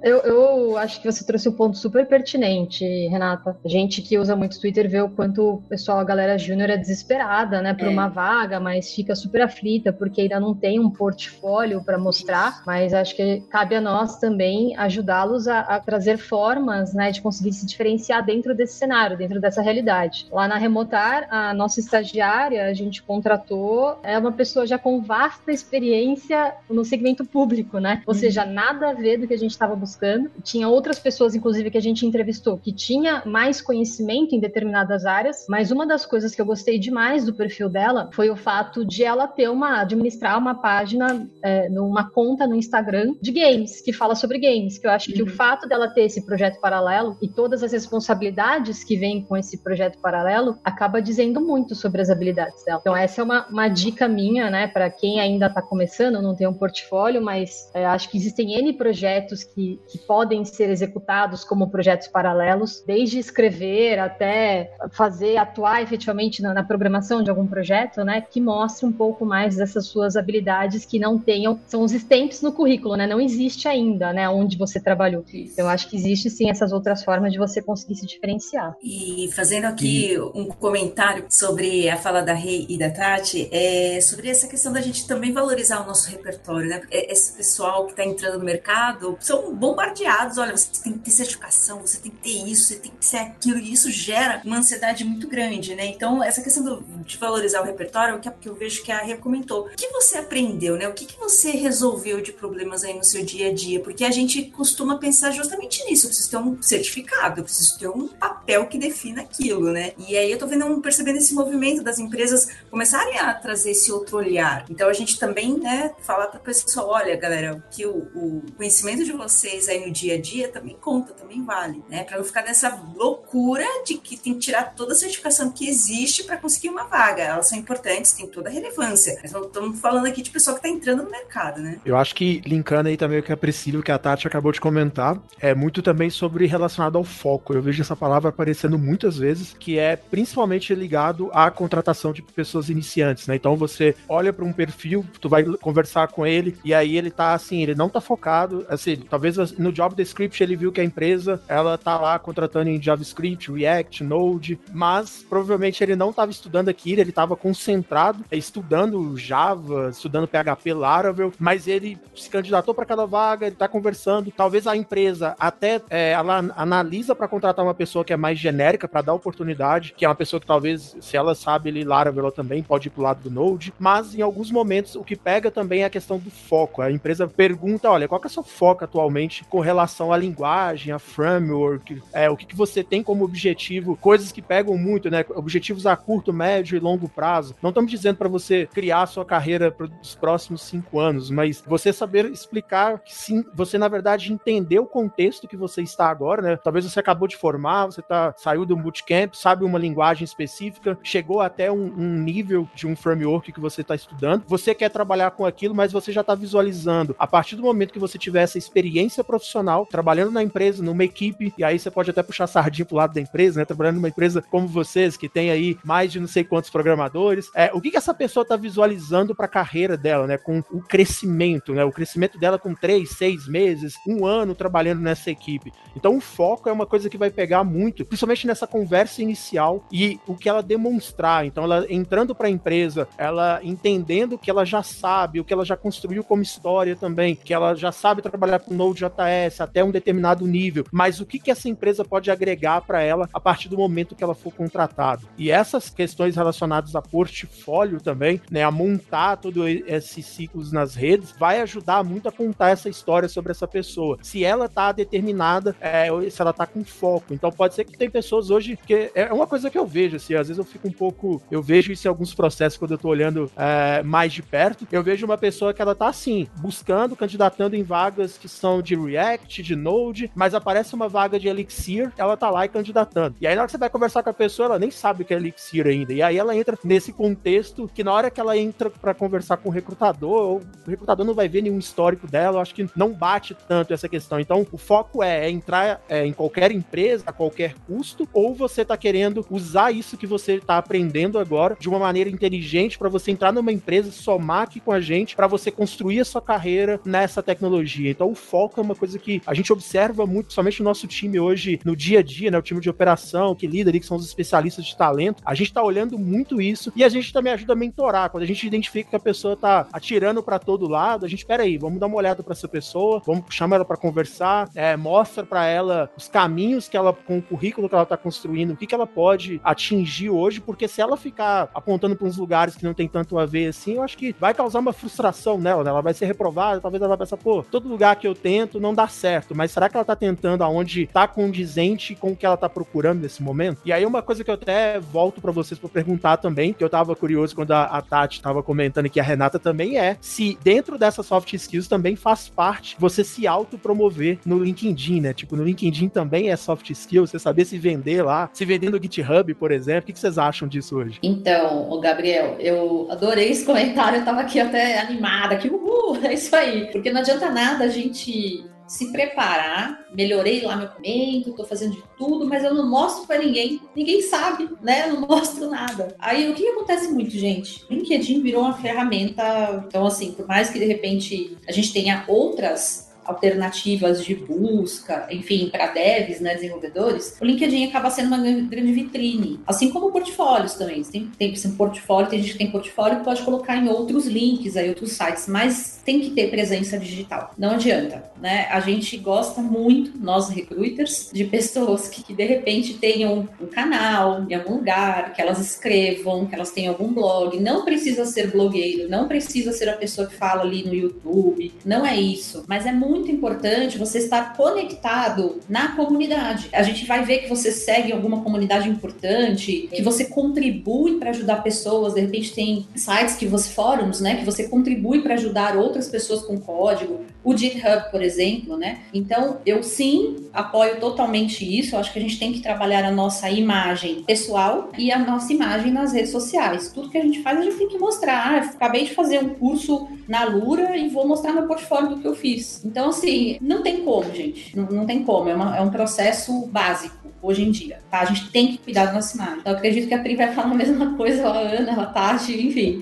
Eu, eu acho que você trouxe um ponto super pertinente, Renata. Gente que usa muito Twitter vê o quanto o pessoal, a galera júnior é desesperada, né, por é. uma vaga, mas fica super aflita porque ainda não tem um portfólio para mostrar. Mas acho que cabe a nós também ajudá-los a, a, trazer formas, né, de conseguir se diferenciar dentro desse cenário, dentro dessa realidade. Lá na Remotar, a nossa estagiária, a gente contratou, é uma pessoa já com vasta experiência no segmento público, né? Ou uhum. seja, nada a ver do que a gente estava buscando. Tinha outras pessoas, inclusive, que a gente entrevistou, que tinha mais conhecimento em determinadas áreas, mas uma das coisas que eu gostei demais do perfil dela foi o fato de ela ter uma, administrar uma página, é, numa conta no Instagram de games, que fala sobre games, que eu acho uhum. que o uhum. fato dela ter esse projeto paralelo e todas as responsabilidades que vêm com esse projeto paralelo acaba dizendo muito sobre as habilidades dela. Então essa é uma, uma dica minha, né, para quem ainda está começando, não tem um portfólio, mas é, acho que existem N projetos que, que podem ser executados como projetos paralelos, desde escrever até fazer, atuar efetivamente na, na programação de algum projeto, né? Que mostre um pouco mais dessas suas habilidades que não tenham, são os stamps no currículo, né? Não existe ainda, né? Onde você trabalhou. Isso. Eu acho que existe sim essas outras formas de você conseguir se diferenciar. E fazendo aqui e... um comentário sobre a fala da Rei e da Tati, é sobre essa questão da gente também valorizar o nosso repertório, né? Esse pessoal que está entrando no mercado são bombardeados. Olha, você tem que ter certificação, você tem que ter isso, você tem que ser aquilo, e isso gera uma ansiedade muito grande, né? Então, essa questão do, de valorizar o repertório é o que, eu vejo que a Ria comentou. O que você aprendeu, né? O que, que você resolveu de problemas aí no seu dia a dia? Porque a gente costuma pensar justamente nisso. Eu preciso ter um certificado, eu preciso ter um papel que defina aquilo, né? E aí eu tô vendo, percebendo esse movimento das empresas começarem a trazer esse outro olhar. Então, a gente também, né, falar para o pessoal, olha, galera, galera, que o, o, conhecimento de vocês aí no dia a dia também conta, também vale, né? Para não ficar nessa loucura de que tem que tirar toda a certificação que existe para conseguir uma vaga. Elas são importantes, têm toda a relevância. Mas não estamos falando aqui de pessoa que está entrando no mercado, né? Eu acho que linkando aí também o que a Priscila, o que a Tati acabou de comentar, é muito também sobre relacionado ao foco. Eu vejo essa palavra aparecendo muitas vezes, que é principalmente ligado à contratação de pessoas iniciantes, né? Então você olha para um perfil, tu vai conversar com ele e aí ele tá assim, ele não tá focado, assim, talvez no job description ele viu que a empresa, ela tá lá contratando em JavaScript, React, Node, mas provavelmente ele não estava estudando aquilo, ele estava concentrado é, estudando Java, estudando PHP, Laravel, mas ele se candidatou para cada vaga, ele tá conversando, talvez a empresa até é, ela analisa para contratar uma pessoa que é mais genérica para dar oportunidade, que é uma pessoa que talvez, se ela sabe ele Laravel, ela também pode ir pro lado do Node, mas em alguns momentos o que pega também é a questão do foco. A empresa pergunta, olha, qual é o seu foco atualmente com relação à linguagem, a framework, é, o que, que você tem como objetivo, coisas que pegam muito, né? Objetivos a curto, médio e longo prazo. Não estamos dizendo para você criar a sua carreira para os próximos cinco anos, mas você saber explicar que sim, você na verdade entender o contexto que você está agora, né? Talvez você acabou de formar, você tá, saiu do bootcamp, sabe uma linguagem específica, chegou até um, um nível de um framework que você está estudando, você quer trabalhar com aquilo, mas você já está visualizando. A partir do momento que você tiver essa experiência profissional, trabalhando na empresa, numa equipe, e aí você pode até puxar sardinha pro lado da empresa, né? Trabalhando numa empresa como vocês, que tem aí mais de não sei quantos programadores. É, o que, que essa pessoa está visualizando para a carreira dela, né? Com o crescimento, né? O crescimento dela com três, seis meses, um ano trabalhando nessa equipe. Então o foco é uma coisa que vai pegar muito, principalmente nessa conversa inicial e o que ela demonstrar. Então ela entrando para a empresa, ela entendendo que ela já sabe, o que ela já construiu como história também, que ela já sabe trabalhar com Node.js até um determinado nível, mas o que, que essa empresa pode agregar para ela a partir do momento que ela for contratada. E essas questões relacionadas a portfólio também, né, a montar todos esses ciclos nas redes, vai ajudar muito a contar essa história sobre essa pessoa. Se ela tá determinada, é, se ela tá com foco. Então pode ser que tem pessoas hoje que é uma coisa que eu vejo, assim, às vezes eu fico um pouco, eu vejo isso em alguns processos quando eu tô olhando é, mais de perto, eu vejo uma pessoa que ela tá assim, buscando, candidatando em vagas que são de React, de Node, mas aparece uma vaga de Elixir, ela tá lá e candidatando. E aí na hora que você vai conversar com a pessoa, ela nem sabe o que é Elixir ainda. E aí ela entra nesse contexto que na hora que ela entra para conversar com o recrutador, o recrutador não vai ver nenhum histórico dela, eu acho que não bate tanto essa questão. Então, o foco é, é entrar é, em qualquer empresa a qualquer custo, ou você tá querendo usar isso que você tá aprendendo agora de uma maneira inteligente para você entrar numa empresa, somar aqui com a gente, para você construir a sua carreira nessa tecnologia. Então, o foco é uma coisa que a gente observa muito, somente no nosso time hoje, no dia a dia, né? O time de operação, que lida ali, que são os especialistas de talento. A gente tá olhando muito isso e a gente também ajuda a mentorar. Quando a gente identifica que a pessoa tá atirando para todo lado, a gente, peraí, vamos dar uma olhada para essa pessoa, vamos chamar ela para conversar, é, mostra para ela os caminhos que ela, com o currículo que ela tá construindo, o que, que ela pode atingir hoje, porque se ela ficar apontando para uns lugares que não tem tanto a ver assim, eu acho que vai causar uma frustração nela, né? Ela vai ser reprovada, talvez ela vai pensar, pô, todo lugar que eu tento não dá certo, mas será que ela tá tentando aonde tá condizente com o que ela tá procurando nesse momento? E aí uma coisa que eu até volto para vocês para perguntar também, que eu tava curioso quando a, a Tati tava comentando que a Renata também é, se dentro dessas soft skills também faz parte você se autopromover no LinkedIn, né? Tipo, no LinkedIn também é soft skills, você saber se vender lá, se vender no GitHub, por exemplo. O que, vocês acham disso hoje? Então, Gabriel, eu adorei esse comentário, eu tava aqui até animada, que uhul, é isso aí. Porque não adianta nada a gente se preparar, melhorei lá meu documento, tô fazendo de tudo, mas eu não mostro para ninguém, ninguém sabe, né? Eu não mostro nada. Aí o que acontece muito, gente? LinkedIn virou uma ferramenta, então assim, por mais que de repente a gente tenha outras alternativas de busca, enfim, para devs, né, desenvolvedores, o LinkedIn acaba sendo uma grande vitrine. Assim como portfólios também. Tem, tem um portfólio, tem gente que tem portfólio que pode colocar em outros links, aí outros sites, mas tem que ter presença digital. Não adianta, né? A gente gosta muito, nós recruiters, de pessoas que, que de repente tenham um canal em algum lugar, que elas escrevam, que elas tenham algum blog. Não precisa ser blogueiro, não precisa ser a pessoa que fala ali no YouTube, não é isso, mas é muito muito importante você estar conectado na comunidade. A gente vai ver que você segue alguma comunidade importante, que você contribui para ajudar pessoas, de repente tem sites que você fóruns, né, que você contribui para ajudar outras pessoas com código, o GitHub, por exemplo, né? Então, eu sim apoio totalmente isso. Eu acho que a gente tem que trabalhar a nossa imagem pessoal e a nossa imagem nas redes sociais. Tudo que a gente faz, a gente tem que mostrar. Ah, acabei de fazer um curso na Lura e vou mostrar meu portfólio do que eu fiz. Então, assim, não tem como, gente. Não, não tem como. É, uma, é um processo básico hoje em dia, tá? A gente tem que cuidar da nossa imagem. Então, eu acredito que a Pri vai falar a mesma coisa, a Ana, a Tati, enfim.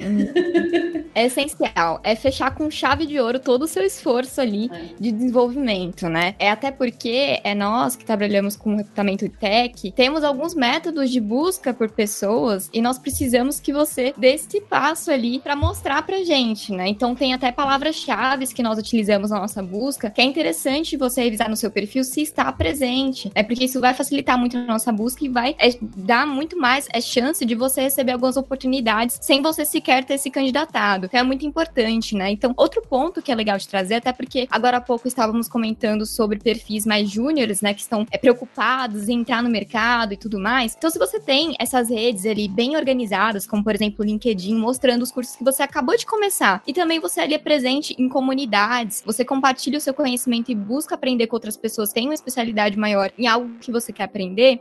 É essencial. É fechar com chave de ouro todo o seu esforço ali é. de desenvolvimento, né? É até porque é nós que trabalhamos com recrutamento tech, temos alguns métodos de busca por pessoas e nós precisamos que você dê esse passo ali para mostrar pra gente, né? Então tem até palavras-chave que nós utilizamos na nossa busca, que é interessante você revisar no seu perfil se está presente. É porque isso vai facilitar muito a nossa busca e vai é, dar muito mais é, chance de você receber algumas oportunidades sem você sequer ter se candidatado. Então é muito importante, né? Então, outro ponto que é legal de trazer, até porque agora há pouco estávamos comentando sobre perfis mais júniores, né? Que estão é, preocupados em entrar no mercado e tudo mais. Então, se você tem essas redes ali bem organizadas, como por exemplo o LinkedIn, mostrando os cursos que você acabou de começar, e também você ali é presente em comunidades, você compartilha o seu conhecimento e busca aprender com outras pessoas têm uma especialidade maior em algo que você quer aprender,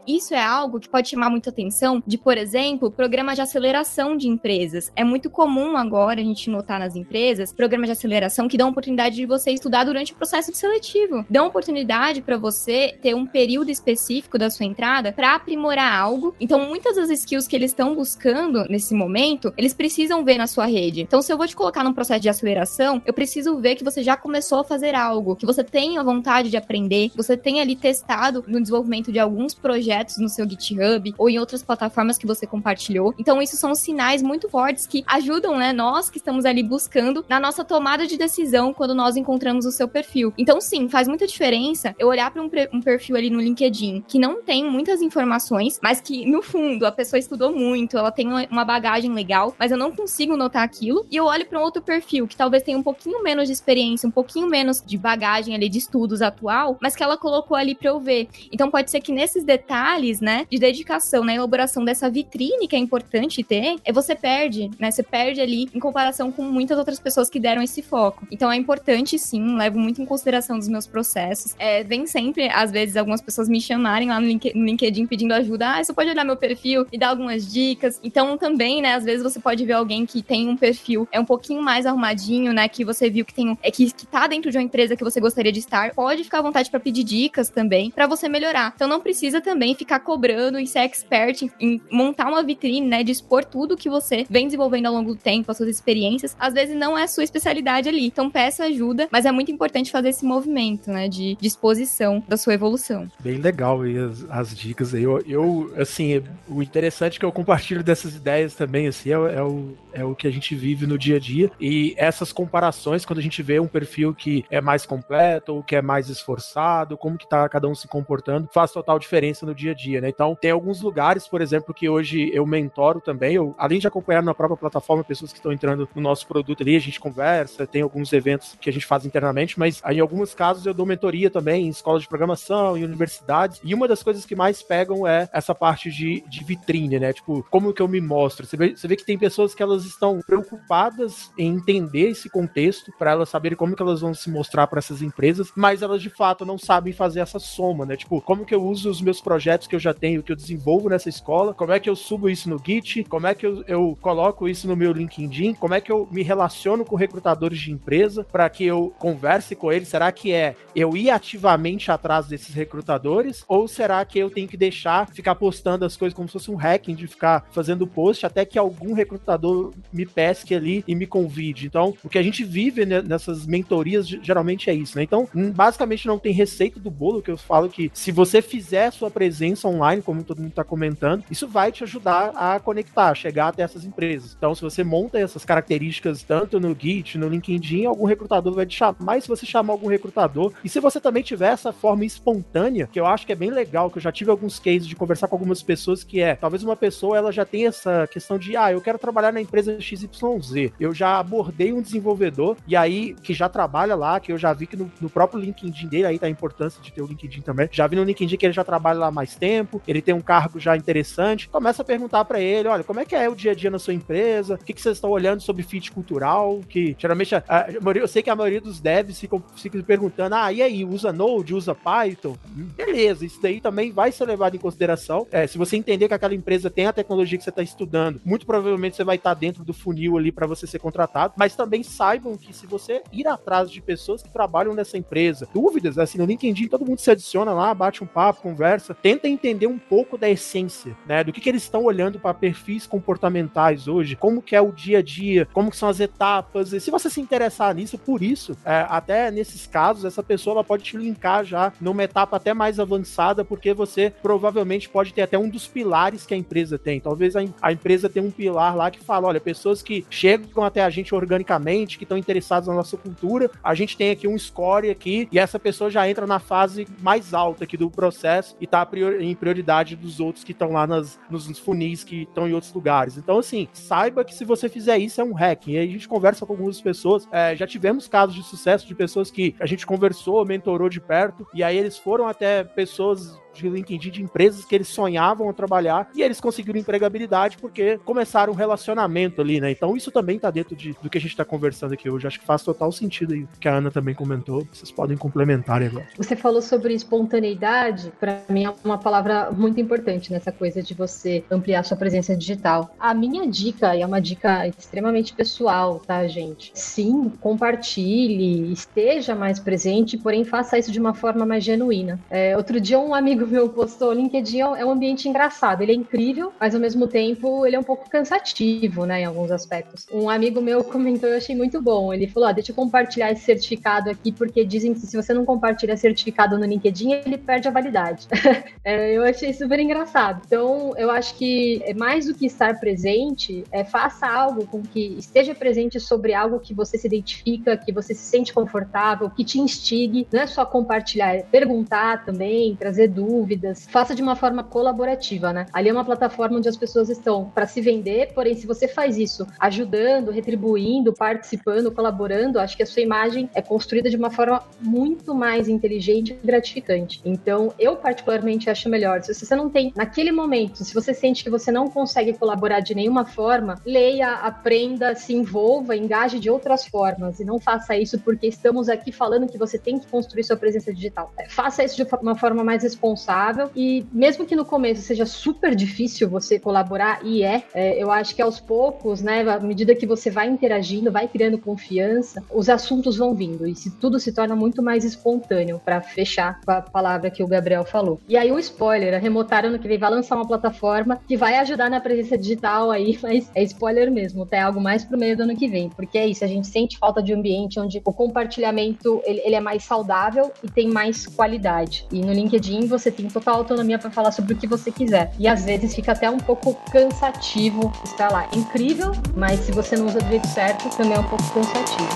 isso é algo que pode chamar muita atenção de, por exemplo, programas de aceleração de empresas. É muito comum agora a gente notar nas empresas programas de aceleração que dão oportunidade de você estudar durante o processo seletivo. Dão oportunidade para você ter um período específico da sua entrada para aprimorar algo. Então, muitas das skills que eles estão buscando nesse momento, eles precisam ver na sua rede. Então, se eu vou te colocar num processo de aceleração, eu preciso ver que você já começou a fazer algo, que você tem a vontade de aprender, que você tem ali testado no desenvolvimento de alguns projetos no seu GitHub ou em outras plataformas que você compartilhou. Então, isso são sinais muito fortes que ajudam, né, nós que estamos ali buscando na nossa tomada de decisão quando nós encontramos o seu perfil. Então, sim, faz muita diferença eu olhar para um, um, perfil ali no LinkedIn que não tem muitas informações, mas que no fundo a pessoa estudou muito, ela tem uma bagagem legal, mas eu não consigo notar aquilo. E eu olho para um outro perfil que talvez tenha um pouquinho menos de experiência, um pouquinho menos de bagagem ali de estudos atual, mas que ela colocou ali para eu ver. Então, pode ser que nesses detalhes, né, de dedicação na elaboração dessa vitrine que é importante ter, é você perde, né? Você perde ali em comparação com muitas outras pessoas que deram esse foco. Então é importante sim, levo muito em consideração dos meus processos. É, vem sempre, às vezes, algumas pessoas me chamarem lá no LinkedIn pedindo ajuda. Ah, você pode olhar meu perfil e dar algumas dicas. Então também, né, às vezes você pode ver alguém que tem um perfil é um pouquinho mais arrumadinho, né, que você viu que tem é que, que tá dentro de uma empresa que você gostaria de estar. Pode ficar à vontade para pedir dicas também para você melhorar. Então não precisa também ficar cobrando e ser expert em, em montar uma vitrine, né, de expor tudo que você vem desenvolvendo ao longo do tempo, as suas experiências. Às vezes não é a sua especialidade ali. Então peça ajuda, mas é muito importante fazer esse movimento, né, de, exposição da sua evolução. Bem legal as, as, dicas aí. Eu, eu, assim, o interessante é que eu compartilho dessas ideias também, assim, é, é, o, é o que a gente vive no dia a dia. E essas comparações, quando a gente vê um perfil que é mais completo ou que é mais esforçado, como que tá cada um se comportando, faz total diferença no dia a dia, né? Então, tem alguns lugares, por exemplo, que hoje eu mentoro também, eu, além de acompanhar na própria plataforma pessoas que estão entrando no nosso produto ali, a gente conversa, tem alguns eventos que a gente faz internamente, mas em alguns casos eu dou mentoria também em escolas de programação, em universidades, e uma das coisas que mais pegam é essa parte de, de vitrine, né? Tipo, como que eu me mostro? Você vê, você vê que tem pessoas que elas estão preocupadas em entender esse contexto para elas saberem como que elas vão se mostrar para essas empresas, mas elas de fato não sabem fazer essa soma, né? Tipo, como que eu uso os meus projetos que eu já tenho, que eu desenvolvo nessa escola, como é que eu subo isso no Git, como é que eu, eu coloco isso no meu LinkedIn, como é que eu me relaciono com recrutadores de empresa para que eu converse com eles? Será que é eu ir ativamente atrás desses recrutadores ou será que eu tenho que deixar ficar postando as coisas como se fosse um hacking de ficar fazendo post até que algum recrutador me pesque ali e me convide? Então, o que a gente vive nessas mentorias geralmente é isso, né? Então, hum, basicamente não tem receita do bolo que eu falo que se você fizer sua presença online, como todo mundo está comentando, isso vai te ajudar a conectar, chegar até essas empresas. Então, se você monta essas características tanto no Git, no LinkedIn, algum recrutador vai te chamar. E se você chamar algum recrutador, e se você também tiver essa forma espontânea, que eu acho que é bem legal, que eu já tive alguns cases de conversar com algumas pessoas que é, talvez uma pessoa ela já tem essa questão de, ah, eu quero trabalhar na empresa XYZ. Eu já abordei um desenvolvedor e aí que já trabalha lá, que eu já vi que no, no próprio LinkedIn dele aí tá a importância de ter o LinkedIn também. Já vi no LinkedIn que ele já trabalha lá há mais tempo, ele tem um cargo já interessante. Começa a perguntar para ele, olha, como é que é o dia a dia na sua empresa? O que, que vocês estão olhando sobre fit cultural? Que geralmente a, a, eu sei que a maioria dos devs ficam, ficam perguntando, ah, e aí, usa Node, usa Python? Beleza, isso daí também vai ser levado em consideração. É, se você entender que aquela empresa tem a tecnologia que você está estudando, muito provavelmente você vai estar tá dentro do funil ali para você ser contratado, mas também saibam que se você ir atrás de pessoas que trabalham nessa empresa, dúvidas, assim, no LinkedIn todo mundo se adiciona lá, bate um papo, conversa, tenta entender um pouco da essência, né, do que, que eles estão olhando para perfis comportamentais hoje, como que é o dia a dia, como que são as etapas, e se você se interessar nisso, por isso, é, até nesses casos, essa pessoa pode te linkar já numa etapa até mais avançada, porque você provavelmente pode ter até um dos pilares que a empresa tem. Talvez a, a empresa tenha um pilar lá que fala: olha, pessoas que chegam até a gente organicamente, que estão interessadas na nossa cultura, a gente tem aqui um score aqui, e essa pessoa já entra na fase mais alta aqui do processo e está em prioridade dos outros que estão lá nas, nos funis que estão em outros lugares. Então, assim, saiba que se você fizer isso é um hacking. E a gente conversa com algumas pessoas. É, já tivemos casos de sucesso de pessoas que a gente conversou, mentorou de perto, e aí eles foram até pessoas de LinkedIn de empresas que eles sonhavam trabalhar e eles conseguiram empregabilidade porque começaram um relacionamento ali, né? Então isso também tá dentro de, do que a gente tá conversando aqui hoje. Acho que faz total sentido aí que a Ana também comentou. Vocês podem complementar agora. Você falou sobre espontaneidade, para mim é uma palavra muito importante nessa coisa de você ampliar sua presença digital. A minha dica, e é uma dica extremamente pessoal, tá, gente? Sim, compartilhe, esteja mais presente, porém faça isso de uma forma mais genuína. É, outro dia um amigo meu postou, o LinkedIn é um ambiente engraçado. Ele é incrível, mas ao mesmo tempo ele é um pouco cansativo, né, em alguns aspectos. Um amigo meu comentou, eu achei muito bom. Ele falou: ah, deixa eu compartilhar esse certificado aqui, porque dizem que se você não compartilha certificado no LinkedIn, ele perde a validade. é, eu achei super engraçado. Então, eu acho que é mais do que estar presente, é faça algo com que esteja presente sobre algo que você se identifica, que você se sente confortável, que te instigue. Não é só compartilhar, é perguntar também, trazer dúvidas dúvidas, faça de uma forma colaborativa, né? Ali é uma plataforma onde as pessoas estão para se vender, porém, se você faz isso ajudando, retribuindo, participando, colaborando, acho que a sua imagem é construída de uma forma muito mais inteligente e gratificante. Então, eu particularmente acho melhor. Se você não tem, naquele momento, se você sente que você não consegue colaborar de nenhuma forma, leia, aprenda, se envolva, engaje de outras formas e não faça isso porque estamos aqui falando que você tem que construir sua presença digital. É, faça isso de uma forma mais responsável responsável. E mesmo que no começo seja super difícil você colaborar, e é, é, eu acho que aos poucos, né, à medida que você vai interagindo, vai criando confiança, os assuntos vão vindo. E se tudo se torna muito mais espontâneo, para fechar com a palavra que o Gabriel falou. E aí, o spoiler: a Remotar ano que vem vai lançar uma plataforma que vai ajudar na presença digital aí, mas é spoiler mesmo, tá? É algo mais pro meio do ano que vem. Porque é isso, a gente sente falta de um ambiente onde o compartilhamento ele, ele é mais saudável e tem mais qualidade. E no LinkedIn você você tem total autonomia para falar sobre o que você quiser. E às vezes fica até um pouco cansativo estar lá. Incrível, mas se você não usa do jeito certo, também é um pouco cansativo.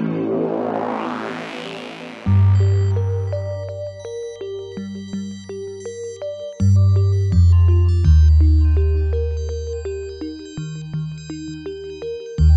Né?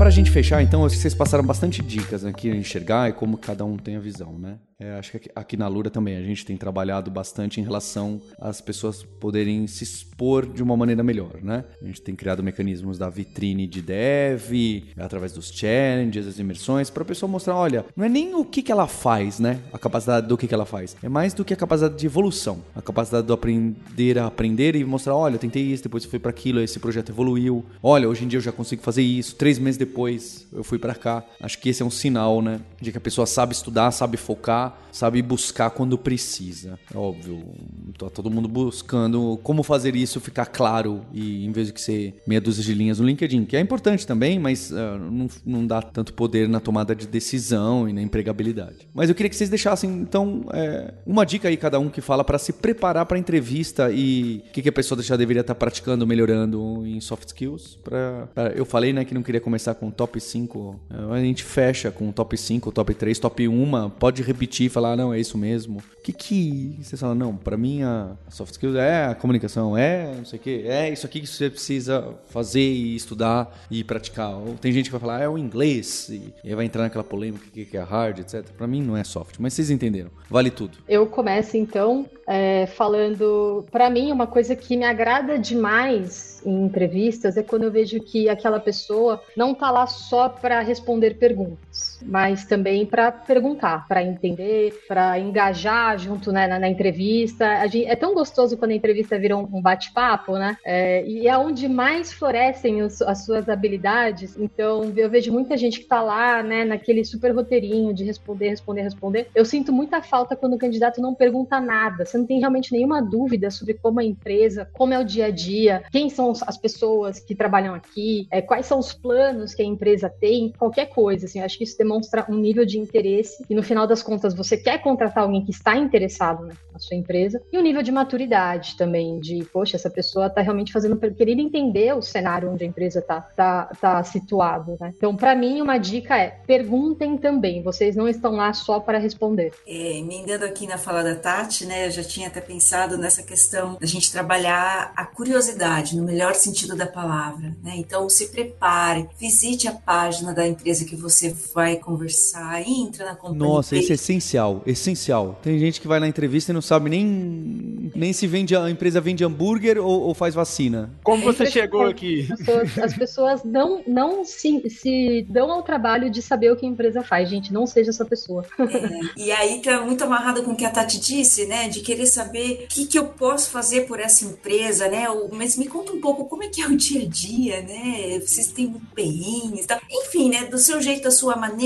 Pra gente fechar, então, vocês passaram bastante dicas aqui a enxergar e como cada um tem a visão, né? É, acho que aqui na Lura também a gente tem trabalhado bastante em relação às pessoas poderem se expor de uma maneira melhor, né? A gente tem criado mecanismos da vitrine de dev, através dos challenges, as imersões, para a pessoa mostrar, olha, não é nem o que, que ela faz, né? A capacidade do que, que ela faz. É mais do que a capacidade de evolução, a capacidade de aprender a aprender e mostrar, olha, eu tentei isso, depois eu fui para aquilo, esse projeto evoluiu. Olha, hoje em dia eu já consigo fazer isso. Três meses depois eu fui para cá. Acho que esse é um sinal, né? De que a pessoa sabe estudar, sabe focar sabe buscar quando precisa. É óbvio, tá todo mundo buscando como fazer isso ficar claro e em vez de que ser meia dúzia de linhas no LinkedIn, que é importante também, mas uh, não, não dá tanto poder na tomada de decisão e na empregabilidade. Mas eu queria que vocês deixassem, então, é, uma dica aí, cada um que fala para se preparar para a entrevista e o que, que, a pessoa já deveria estar tá praticando, melhorando em soft skills. Pra, pra, eu falei né, que não queria começar com top 5, a gente fecha com top 5, top 3, top 1, pode repetir e falar, não, é isso mesmo. Que que você fala, não, para mim a soft skills é a comunicação, é não sei o que, é isso aqui que você precisa fazer e estudar e praticar. Ou tem gente que vai falar, ah, é o inglês, e, vai entrar naquela polêmica que é hard, etc. Para mim não é soft, mas vocês entenderam, vale tudo. Eu começo então é, falando, para mim, uma coisa que me agrada demais em entrevistas é quando eu vejo que aquela pessoa não está lá só para responder perguntas, mas também para perguntar, para entender, para engajar junto né, na, na, entrevista. Gente, é tão gostoso quando a entrevista vira um, um bate-papo, né? É, e é onde mais florescem os, as suas habilidades. Então, eu vejo muita gente que está lá, né, naquele super roteirinho de responder, responder, responder. Eu sinto muita falta quando o candidato não pergunta nada. Você não tem realmente nenhuma dúvida sobre como a empresa, como é o dia a dia, quem são as pessoas que trabalham aqui, é, quais são os planos que a empresa tem, qualquer coisa. Assim, acho que isso demonstra um nível de interesse e no final das contas você quer contratar alguém que está interessado né, na sua empresa e um nível de maturidade também de, poxa, essa pessoa está realmente fazendo querer entender o cenário onde a empresa está tá, tá situada. Né? Então, para mim, uma dica é perguntem também. Vocês não estão lá só para responder. É, emendando aqui na fala da Tati, né, eu já tinha até pensado nessa questão da gente trabalhar a curiosidade no melhor sentido da palavra. Né? Então, se prepare, visite a página da empresa que você vai conversar, entra na companhia. Nossa, isso é essencial, essencial. Tem gente que vai na entrevista e não sabe nem, nem se vende a empresa vende hambúrguer ou, ou faz vacina. Como você chegou aqui? As pessoas, as pessoas não, não se, se dão ao trabalho de saber o que a empresa faz, gente. Não seja essa pessoa. É, e aí tá muito amarrado com o que a Tati disse, né? De querer saber o que, que eu posso fazer por essa empresa, né? Mas me conta um pouco como é que é o dia a dia, né? Vocês têm muito perrengues e tal. Enfim, né? Do seu jeito, da sua maneira,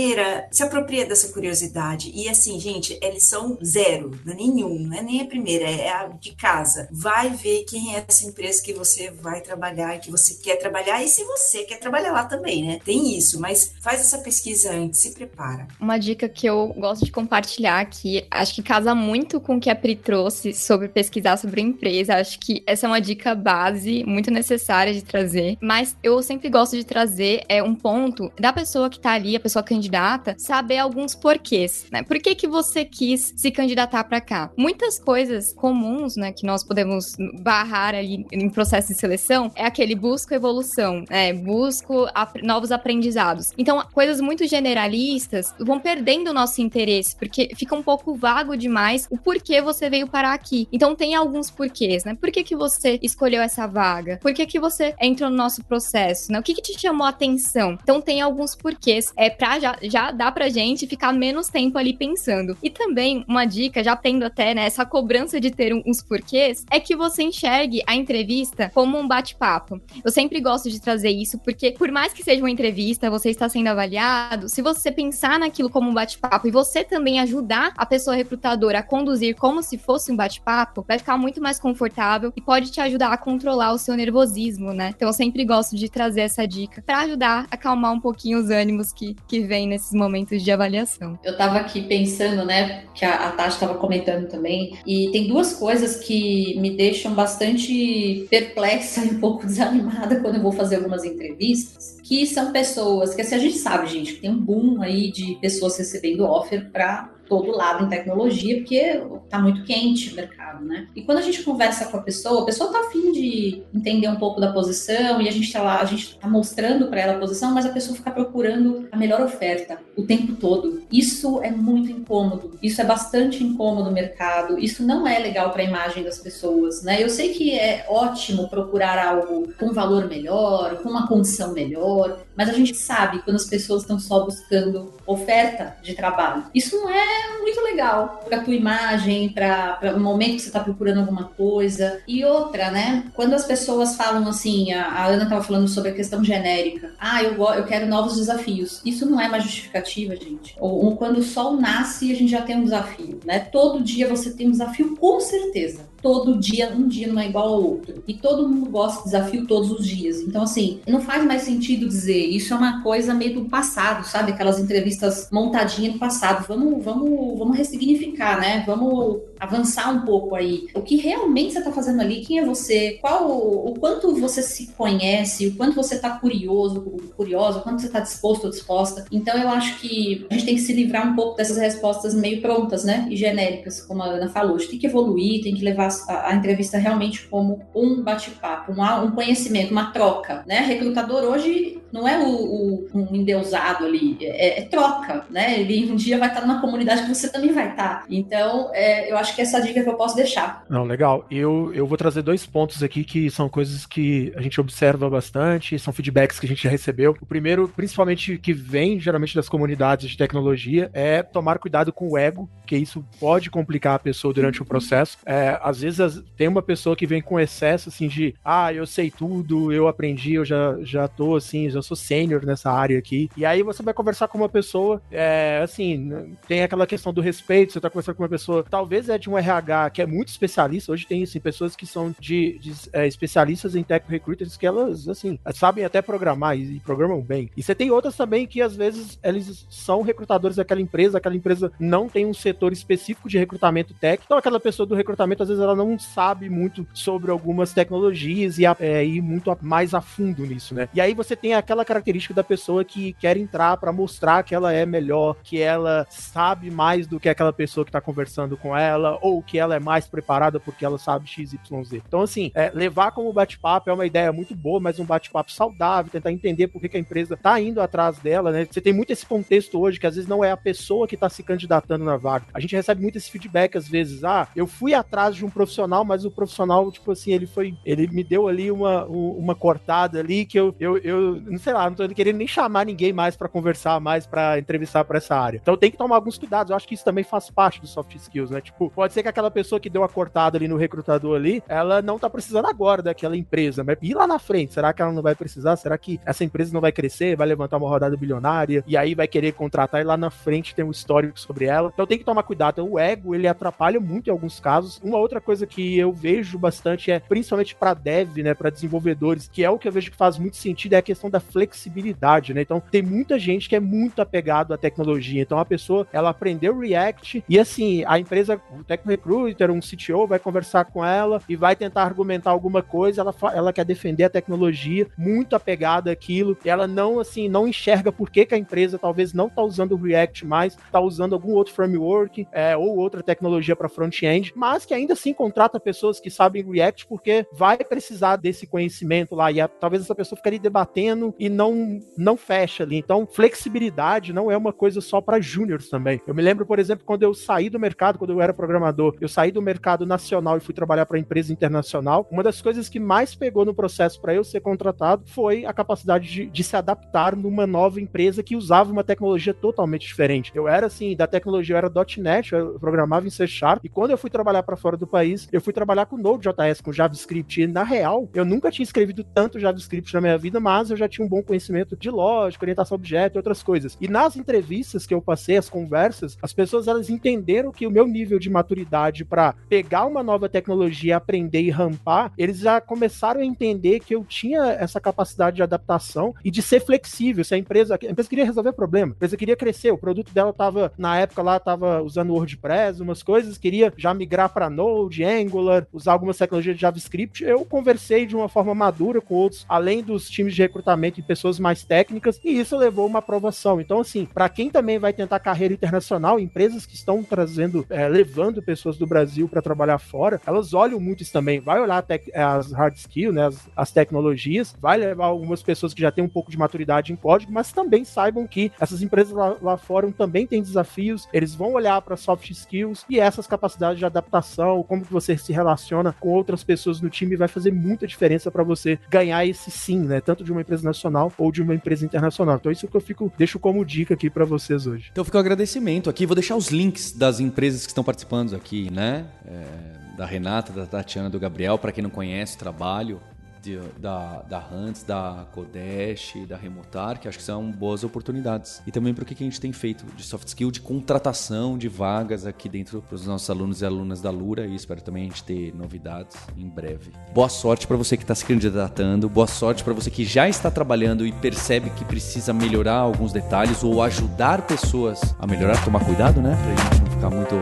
se apropria dessa curiosidade. E assim, gente, é lição zero, não é nenhum, não é nem a primeira, é a de casa. Vai ver quem é essa empresa que você vai trabalhar que você quer trabalhar e se você quer trabalhar lá também, né? Tem isso, mas faz essa pesquisa antes, se prepara. Uma dica que eu gosto de compartilhar aqui, acho que casa muito com o que a Pri trouxe sobre pesquisar sobre a empresa. Acho que essa é uma dica base muito necessária de trazer, mas eu sempre gosto de trazer é um ponto da pessoa que tá ali, a pessoa candidata, saber alguns porquês, né? Por que que você quis se candidatar para cá? Muitas coisas comuns, né, que nós podemos barrar ali em processo de seleção é aquele busco evolução, né? Busco ap novos aprendizados. Então, coisas muito generalistas vão perdendo o nosso interesse, porque fica um pouco vago demais o porquê você veio parar aqui. Então, tem alguns porquês, né? Por que que você escolheu essa vaga? por que, que você entrou no nosso processo, né? O que, que te chamou a atenção? Então tem alguns porquês, é pra já, já dá pra gente ficar menos tempo ali pensando. E também, uma dica, já tendo até, né, essa cobrança de ter uns porquês, é que você enxergue a entrevista como um bate-papo. Eu sempre gosto de trazer isso, porque por mais que seja uma entrevista, você está sendo avaliado, se você pensar naquilo como um bate-papo e você também ajudar a pessoa recrutadora a conduzir como se fosse um bate-papo, vai ficar muito mais confortável e pode te ajudar a controlar o seu nervosismo né? Então eu sempre gosto de trazer essa dica para ajudar a acalmar um pouquinho os ânimos que, que vem nesses momentos de avaliação. Eu tava aqui pensando, né, que a, a Tati estava comentando também, e tem duas coisas que me deixam bastante perplexa e um pouco desanimada quando eu vou fazer algumas entrevistas, que são pessoas que, assim, a gente sabe, gente, que tem um boom aí de pessoas recebendo offer para todo lado em tecnologia, porque tá muito quente o mercado, né? E quando a gente conversa com a pessoa, a pessoa tá afim de entender um pouco da posição e a gente tá lá, a gente tá mostrando para ela a posição, mas a pessoa fica procurando a melhor oferta o tempo todo. Isso é muito incômodo. Isso é bastante incômodo no mercado. Isso não é legal para a imagem das pessoas, né? Eu sei que é ótimo procurar algo com valor melhor, com uma condição melhor, mas a gente sabe quando as pessoas estão só buscando oferta de trabalho. Isso não é muito legal para tua imagem, para o momento que você está procurando alguma coisa. E outra, né? Quando as pessoas falam assim, a, a Ana estava falando sobre a questão genérica. Ah, eu, eu quero novos desafios. Isso não é uma justificativa, gente. Ou, ou quando o sol nasce, a gente já tem um desafio, né? Todo dia você tem um desafio, com certeza todo dia, um dia não é igual ao outro. E todo mundo gosta de desafio todos os dias. Então, assim, não faz mais sentido dizer, isso é uma coisa meio do passado, sabe? Aquelas entrevistas montadinhas do passado. Vamos, vamos, vamos ressignificar, né? Vamos avançar um pouco aí. O que realmente você está fazendo ali? Quem é você? Qual o, quanto você se conhece? O quanto você está curioso, curiosa? O quanto você está disposto ou disposta? Então, eu acho que a gente tem que se livrar um pouco dessas respostas meio prontas, né? E genéricas, como a Ana falou. A gente tem que evoluir, tem que levar a, entrevista realmente como um bate-papo, um, um conhecimento, uma troca, né? Recrutador hoje não é o, o um endeusado ali, é, é, troca, né? Ele um dia vai estar numa comunidade que você também vai estar. Então, é, eu acho que essa dica que eu posso deixar. Não, legal. Eu, eu vou trazer dois pontos aqui que são coisas que a gente observa bastante, são feedbacks que a gente já recebeu. O primeiro, principalmente que vem geralmente das comunidades de tecnologia, é tomar cuidado com o ego, que isso pode complicar a pessoa durante o processo. É, às vezes tem uma pessoa que vem com excesso assim de, ah, eu sei tudo, eu aprendi, eu já, já tô assim, já sou sênior nessa área aqui. E aí você vai conversar com uma pessoa, é, assim, tem aquela questão do respeito, você tá conversando com uma pessoa, talvez é de um RH que é muito especialista, hoje tem, assim, pessoas que são de, de é, especialistas em tech recruiters que elas, assim, sabem até programar e, e, programam bem. E você tem outras também que, às vezes, eles são recrutadores daquela empresa, aquela empresa não tem um setor específico de recrutamento tech, então aquela pessoa do recrutamento, às vezes, ela não sabe muito sobre algumas tecnologias e é, ir muito a, mais a fundo nisso, né? E aí você tem aquela característica da pessoa que quer entrar para mostrar que ela é melhor, que ela sabe mais do que aquela pessoa que tá conversando com ela, ou que ela é mais preparada porque ela sabe XYZ. Então, assim, é, levar como bate-papo é uma ideia muito boa, mas um bate-papo saudável, tentar entender por que, que, a empresa tá indo atrás dela, né? Você tem muito esse contexto hoje que às vezes não é a pessoa que tá se candidatando na vaga. A gente recebe muito esse feedback às vezes, ah, eu fui atrás de um profissional, mas o profissional, tipo assim, ele foi, ele me deu ali uma, uma cortada ali que eu, eu, eu não sei lá, não tô querendo nem chamar ninguém mais para conversar mais, para entrevistar para essa área. Então tem que tomar alguns cuidados. Eu acho que isso também faz parte dos soft skills, né? Tipo, pode ser que aquela pessoa que deu a cortada ali no recrutador ali, ela não tá precisando agora daquela empresa, mas e lá na frente, será que ela não vai precisar? Será que essa empresa não vai crescer, vai levantar uma rodada bilionária e aí vai querer contratar e lá na frente tem um histórico sobre ela? Então tem que tomar cuidado. Então, o ego, ele atrapalha muito em alguns casos. Uma outra coisa que eu vejo bastante é, principalmente para dev, né, para desenvolvedores, que é o que eu vejo que faz muito sentido, é a questão da flexibilidade, né? Então, tem muita gente que é muito apegado à tecnologia. Então, a pessoa, ela aprendeu React e assim, a empresa, o Tech Recruiter, um CTO vai conversar com ela e vai tentar argumentar alguma coisa, ela, ela quer defender a tecnologia, muito apegada àquilo, e ela não, assim, não enxerga por que, que a empresa talvez não tá usando o React mais, tá usando algum outro framework é, ou outra tecnologia para front-end, mas que ainda assim contrata pessoas que sabem React porque vai precisar desse conhecimento lá, e a, talvez essa pessoa ali debatendo e não, não fecha ali. Então, flexibilidade não é uma coisa só para júniores também. Eu me lembro, por exemplo, quando eu saí do mercado, quando eu era programador, eu saí do mercado nacional e fui trabalhar para empresa internacional. Uma das coisas que mais pegou no processo para eu ser contratado foi a capacidade de, de, se adaptar numa nova empresa que usava uma tecnologia totalmente diferente. Eu era assim, da tecnologia eu era .NET, eu programava em C Sharp, e quando eu fui trabalhar para fora do país, eu fui trabalhar com Node.js, com JavaScript. E na real, eu nunca tinha escrevido tanto JavaScript na minha vida, mas eu já tinha um bom conhecimento de lógica, orientação a objeto e outras coisas. E nas entrevistas que eu passei, as conversas, as pessoas elas entenderam que o meu nível de maturidade para pegar uma nova tecnologia, aprender e rampar, eles já começaram a entender que eu tinha essa capacidade de adaptação e de ser flexível. Se a empresa, a empresa queria resolver problema, a empresa queria crescer, o produto dela estava na época lá estava usando WordPress, umas coisas, queria já migrar para Node, Angular, usar algumas tecnologias de JavaScript. Eu conversei de uma forma madura com outros, além dos times de recrutamento e pessoas mais técnicas, e isso levou uma aprovação. Então, assim, para quem também vai tentar carreira internacional, empresas que estão trazendo, é, levando pessoas do Brasil para trabalhar fora, elas olham muito isso também. Vai olhar as hard skills, né, as, as, tecnologias, vai levar algumas pessoas que já têm um pouco de maturidade em código, mas também saibam que essas empresas lá, lá fora também têm desafios, eles vão olhar para soft skills e essas capacidades de adaptação, como que você se relaciona com outras pessoas no time vai fazer muita diferença para você ganhar esse sim, né, tanto de uma empresa nacional ou de uma empresa internacional. Então isso que eu fico deixo como dica aqui para vocês hoje. Então fica um agradecimento aqui, vou deixar os links das empresas que estão participando aqui, né? É, da Renata, da Tatiana, do Gabriel, para quem não conhece o trabalho, de, da, da Hans, da Kodesh, da Remotar, que acho que são boas oportunidades. E também para o que a gente tem feito de soft skill, de contratação de vagas aqui dentro para os nossos alunos e alunas da Lura e espero também a gente ter novidades em breve. Boa sorte para você que está se candidatando, boa sorte para você que já está trabalhando e percebe que precisa melhorar alguns detalhes ou ajudar pessoas a melhorar, tomar cuidado, né? Pra gente não ficar muito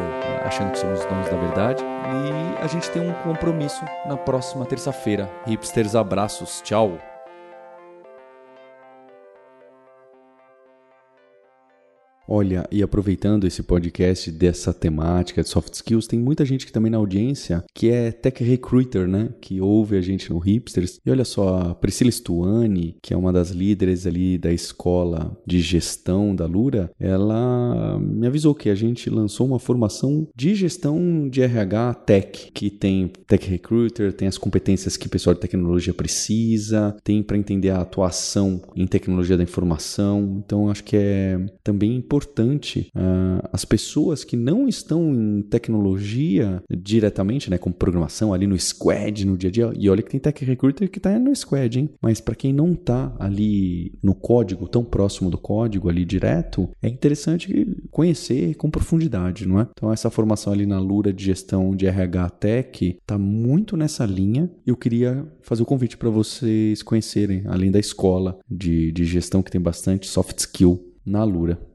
achando que somos donos da verdade. E a gente tem um compromisso na próxima terça-feira. Hipsters, abraços, tchau! Olha, e aproveitando esse podcast dessa temática de soft skills, tem muita gente que também na audiência que é tech recruiter, né? Que ouve a gente no Hipsters. E olha só, a Priscila Stuani, que é uma das líderes ali da escola de gestão da Lura, ela me avisou que a gente lançou uma formação de gestão de RH tech, que tem tech recruiter, tem as competências que o pessoal de tecnologia precisa, tem para entender a atuação em tecnologia da informação. Então acho que é também importante importante uh, as pessoas que não estão em tecnologia diretamente, né, com programação ali no squad, no dia a dia. E olha que tem tech recruiter que está no squad, hein? Mas para quem não está ali no código, tão próximo do código ali direto, é interessante conhecer com profundidade, não é? Então essa formação ali na Lura de gestão de RH Tech está muito nessa linha. Eu queria fazer o convite para vocês conhecerem, além da escola de, de gestão que tem bastante soft skill na Lura.